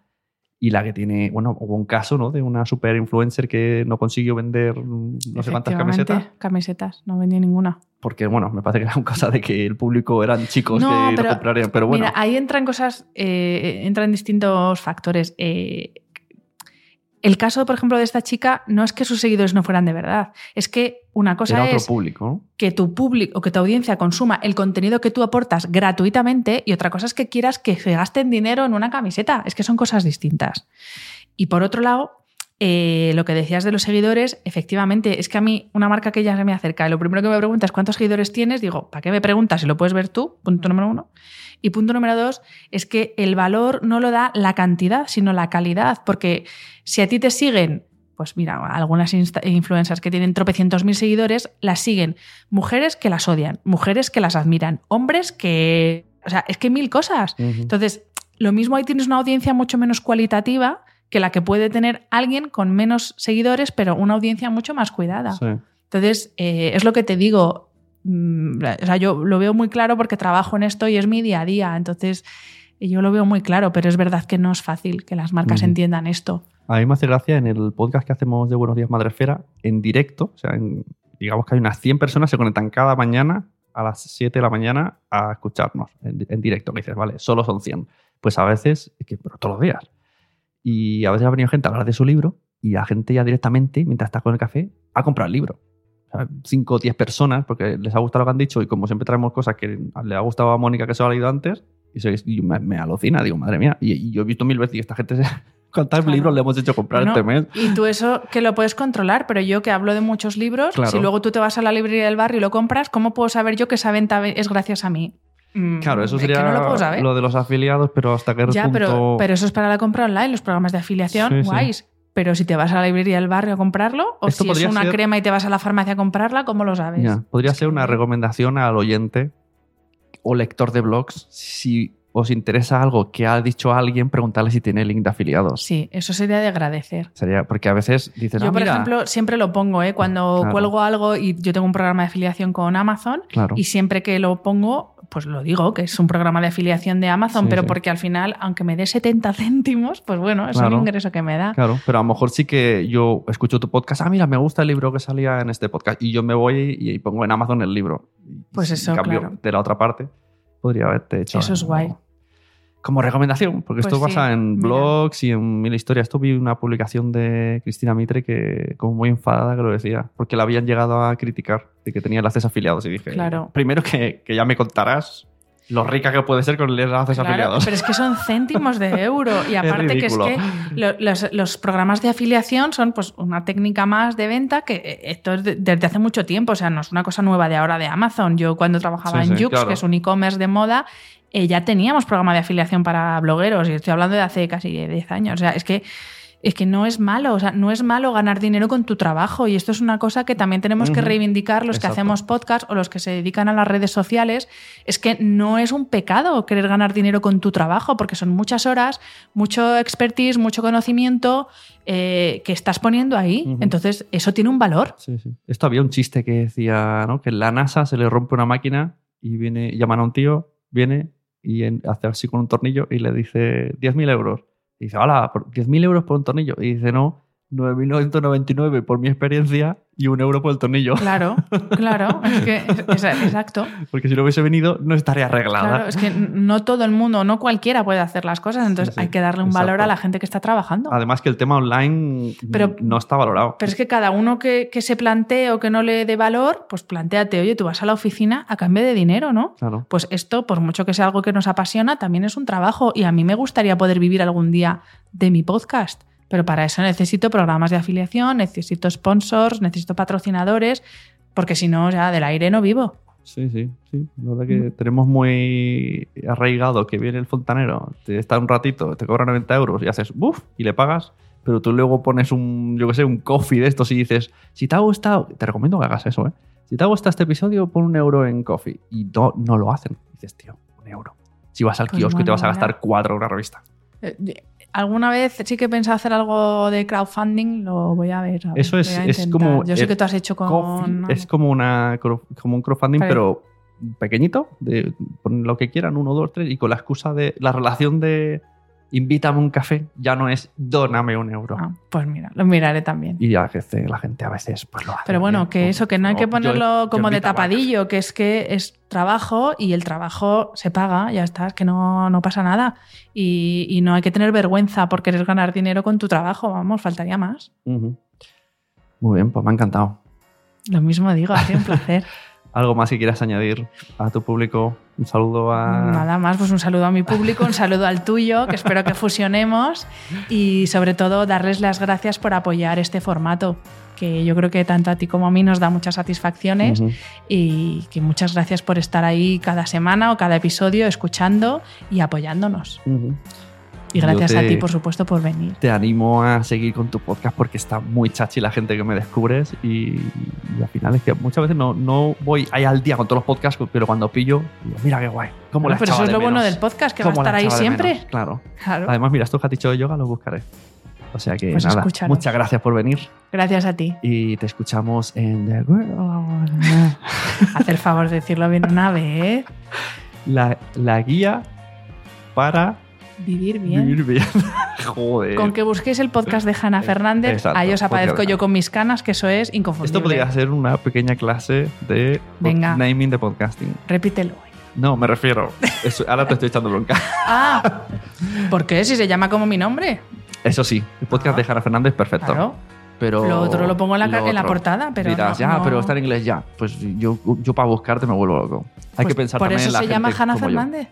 Y la que tiene, bueno, hubo un caso, ¿no? De una super influencer que no consiguió vender mm, no sé cuántas camisetas. Camisetas, no vendí ninguna. Porque, bueno, me parece que era una cosa de que el público eran chicos No, que pero- lo comprarían. Pero bueno, Mira, ahí entran cosas, eh, entran distintos factores. Eh, el caso, por ejemplo, de esta chica no es que sus seguidores no fueran de verdad, es que una cosa era otro es público, ¿no? que tu público o que tu audiencia consuma el contenido que tú aportas gratuitamente y otra cosa es que quieras que se gasten dinero en una camiseta. Es que son cosas distintas. Y por otro lado, eh, lo que decías de los seguidores, efectivamente, es que a mí una marca que ya se me acerca y lo primero que me pregunta es cuántos seguidores tienes, digo, ¿para qué me preguntas si lo puedes ver tú? Punto número uno. Y punto número dos es que el valor no lo da la cantidad, sino la calidad, porque si a ti te siguen, pues mira, algunas influencers que tienen tropecientos mil seguidores, las siguen mujeres que las odian, mujeres que las admiran, hombres que... O sea, es que mil cosas. Entonces, lo mismo ahí tienes una audiencia mucho menos cualitativa que la que puede tener alguien con menos seguidores, pero una audiencia mucho más cuidada. Sí. Entonces, eh, es lo que te digo. mm, o sea, yo lo veo muy claro porque trabajo en esto y es mi día a día. Entonces, eh, yo lo veo muy claro, pero es verdad que no es fácil que las marcas entiendan esto. A mí me hace gracia en el podcast que hacemos de Buenos Días Madresfera, en directo, o sea, en- digamos que hay unas 100 personas se conectan cada mañana a las 7 de la mañana a escucharnos en, en directo. Que dices, vale, solo son 100. Pues a veces, es que, pero todos los días. Y a veces ha venido gente a hablar de su libro y la gente ya directamente, mientras está con el café, ha comprado el libro. O 5 o 10 personas, porque les ha gustado lo que han dicho y como siempre traemos cosas que le ha gustado a Mónica que se lo ha leído antes, y, se- y me, me alucina, digo, madre mía. Y, y yo he visto mil veces y esta gente, se- ¿cuántos Claro. libros le hemos hecho comprar Bueno, este mes? Y tú eso que lo puedes controlar, pero yo que hablo de muchos libros, Claro. si luego tú te vas a la librería del barrio y lo compras, ¿cómo puedo saber yo que esa venta es gracias a mí? Mm, Claro, eso es sería que no lo puedo saber. lo de los afiliados, pero hasta qué Ya, punto... pero, pero eso es para la compra online, los programas de afiliación, Sí, sí. guays. Pero si te vas a la librería del barrio a comprarlo, o Esto si es una ser- crema y te vas a la farmacia a comprarla, ¿cómo lo sabes? Ya, podría ser que- una recomendación al oyente o lector de blogs. Si os interesa algo que ha dicho alguien, preguntarle si tiene link de afiliados. Sí, eso sería de agradecer. Sería, porque a veces dices, Yo, ah, por mira, ejemplo, siempre lo pongo, ¿eh? Cuando Claro. cuelgo algo y yo tengo un programa de afiliación con Amazon claro, y siempre que lo pongo, pues lo digo, que es un programa de afiliación de Amazon, Sí, pero sí. porque al final, aunque me dé 70 céntimos, pues bueno, es Claro. un ingreso que me da. claro, pero a lo mejor sí que yo escucho tu podcast, ah, mira, me gusta el libro que salía en este podcast y yo me voy y, pongo en Amazon el libro. Pues eso, cambio claro. de la otra parte, podría haberte hecho. Eso es guay. Como recomendación, porque Pues esto sí, pasa en mira. blogs y en mil historias. Esto vi una publicación de Cristina Mitre que, como muy enfadada, que lo decía, porque la habían llegado a criticar de que tenía enlaces afiliados. Y dije, Claro. primero que, que ya me contarás lo rica que puede ser con enlaces Claro, afiliados. pero es que son céntimos de euro. Y aparte que es que lo- los, los programas de afiliación son pues una técnica más de venta que eh, esto es de- desde hace mucho tiempo. O sea, no es una cosa nueva de ahora de Amazon. Yo cuando trabajaba Sí, en sí, Jux, claro. que es un e-commerce de moda, eh, ya teníamos programa de afiliación para blogueros. Y estoy hablando de hace casi 10 años. O sea, es que es que no es malo, o sea, no es malo ganar dinero con tu trabajo y esto es una cosa que también tenemos que reivindicar los que hacemos podcast o los que se dedican a las redes sociales, es que no es un pecado querer ganar dinero con tu trabajo porque son muchas horas, mucho expertise, mucho conocimiento eh, que estás poniendo ahí, entonces eso tiene un valor. Sí, sí. Esto había un chiste que decía ¿no? que en la NASA se le rompe una máquina y viene, llaman a un tío, viene y en- hace así con un tornillo y le dice 10.000 euros. Y dice, por 10.000 euros por un tornillo. Y dice, no, 9.999 por mi experiencia y un euro por el tornillo. Claro, claro, es que es- es- exacto. Porque si no hubiese venido, no estaría arreglada. Claro, es que no todo el mundo, no cualquiera puede hacer las cosas, entonces Sí, sí, hay que darle un valor a la gente que está trabajando. Además que el tema online Pero- no está valorado. Pero es que cada uno que, que se plantee o que no le dé valor, pues planteate, oye, tú vas a la oficina a cambio de dinero, ¿no? Claro. Pues esto, por mucho que sea algo que nos apasiona, también es un trabajo y a mí me gustaría poder vivir algún día de mi podcast. Pero para eso necesito programas de afiliación, necesito sponsors, necesito patrocinadores, porque si no, ya del aire no vivo. Sí, sí, sí. La verdad que Mm. tenemos muy arraigado que viene el fontanero, te está un ratito, te cobra 90 euros y haces ¡buf! y le pagas, pero tú luego pones un, yo qué sé, un coffee de estos y dices, si te ha gustado, te recomiendo que hagas eso, ¿eh? Si te ha gustado este episodio, pon un euro en coffee. Y no, no lo hacen. dices, tío, un euro. Si vas al Pues kiosco y te vas a gastar cuatro en una revista. Eh, Alguna vez sí que he pensado hacer algo de crowdfunding, lo voy a ver. a ver, Eso es- es como Yo sé que tú has hecho con. Coffee es como, una, como un crowdfunding, Vale. pero pequeñito, de lo que quieran, uno, dos, tres, y con la excusa de la relación de invítame un café, ya no es dóname un euro. Ah, pues mira, lo miraré también. Y ya que la gente a veces pues lo hace. Pero bueno, bien. que eso, que no hay que ponerlo yo como de tapadillo, que es que es trabajo y el trabajo se paga, ya está, es que no, no pasa nada. Y, y no hay que tener vergüenza por querer ganar dinero con tu trabajo, vamos, faltaría más. Muy bien, pues me ha encantado. Lo mismo digo, ha sido un placer. ¿Algo más que quieras añadir a tu público? Un saludo a... Nada más, pues un saludo a mi público, un saludo al tuyo, que espero que fusionemos y sobre todo darles las gracias por apoyar este formato, que yo creo que tanto a ti como a mí nos da muchas satisfacciones y que muchas gracias por estar ahí cada semana o cada episodio escuchando y apoyándonos. Y gracias a ti, por supuesto, por venir. Te animo a seguir con tu podcast porque está muy chachi la gente que me descubres y, y al final es que muchas veces no, no voy ahí al día con todos los podcasts, pero cuando pillo, digo, mira qué guay. ¿Cómo Bueno, la pero eso es lo bueno del podcast, que va a ¿Cómo la estar ahí siempre. Claro. Claro. Además, mira, estos que has dicho de yoga los buscaré. O sea que Pues nada, muchas gracias por venir Gracias a ti. y te escuchamos en The Girl- Hacer favor de decirlo bien una vez. la, la guía para Vivir bien. vivir bien. Joder. Con que busquéis el podcast de Hanna Fernández, Exacto, ahí os aparezco yo con mis canas, que eso es inconfundible. Esto podría ser una pequeña clase de Venga. naming de podcasting. Repítelo. No, me refiero. Eso, ahora te estoy echando bronca. Ah, ¿por qué? Si se llama como mi nombre. Eso sí, el podcast Ah. de Jara Fernández, perfecto. Claro. pero... Lo otro lo pongo en la, lo en la portada, pero Dirás, no- ya, no- pero está en inglés ya. Pues yo, yo para buscarte me vuelvo loco. Hay Pues que pensar Por también eso en la se llama Hanna yo. Fernández.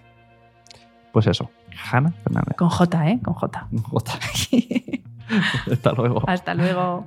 Pues eso, Hanna Fernández. Con J, ¿eh? Con J. Jota. Hasta luego. Hasta luego.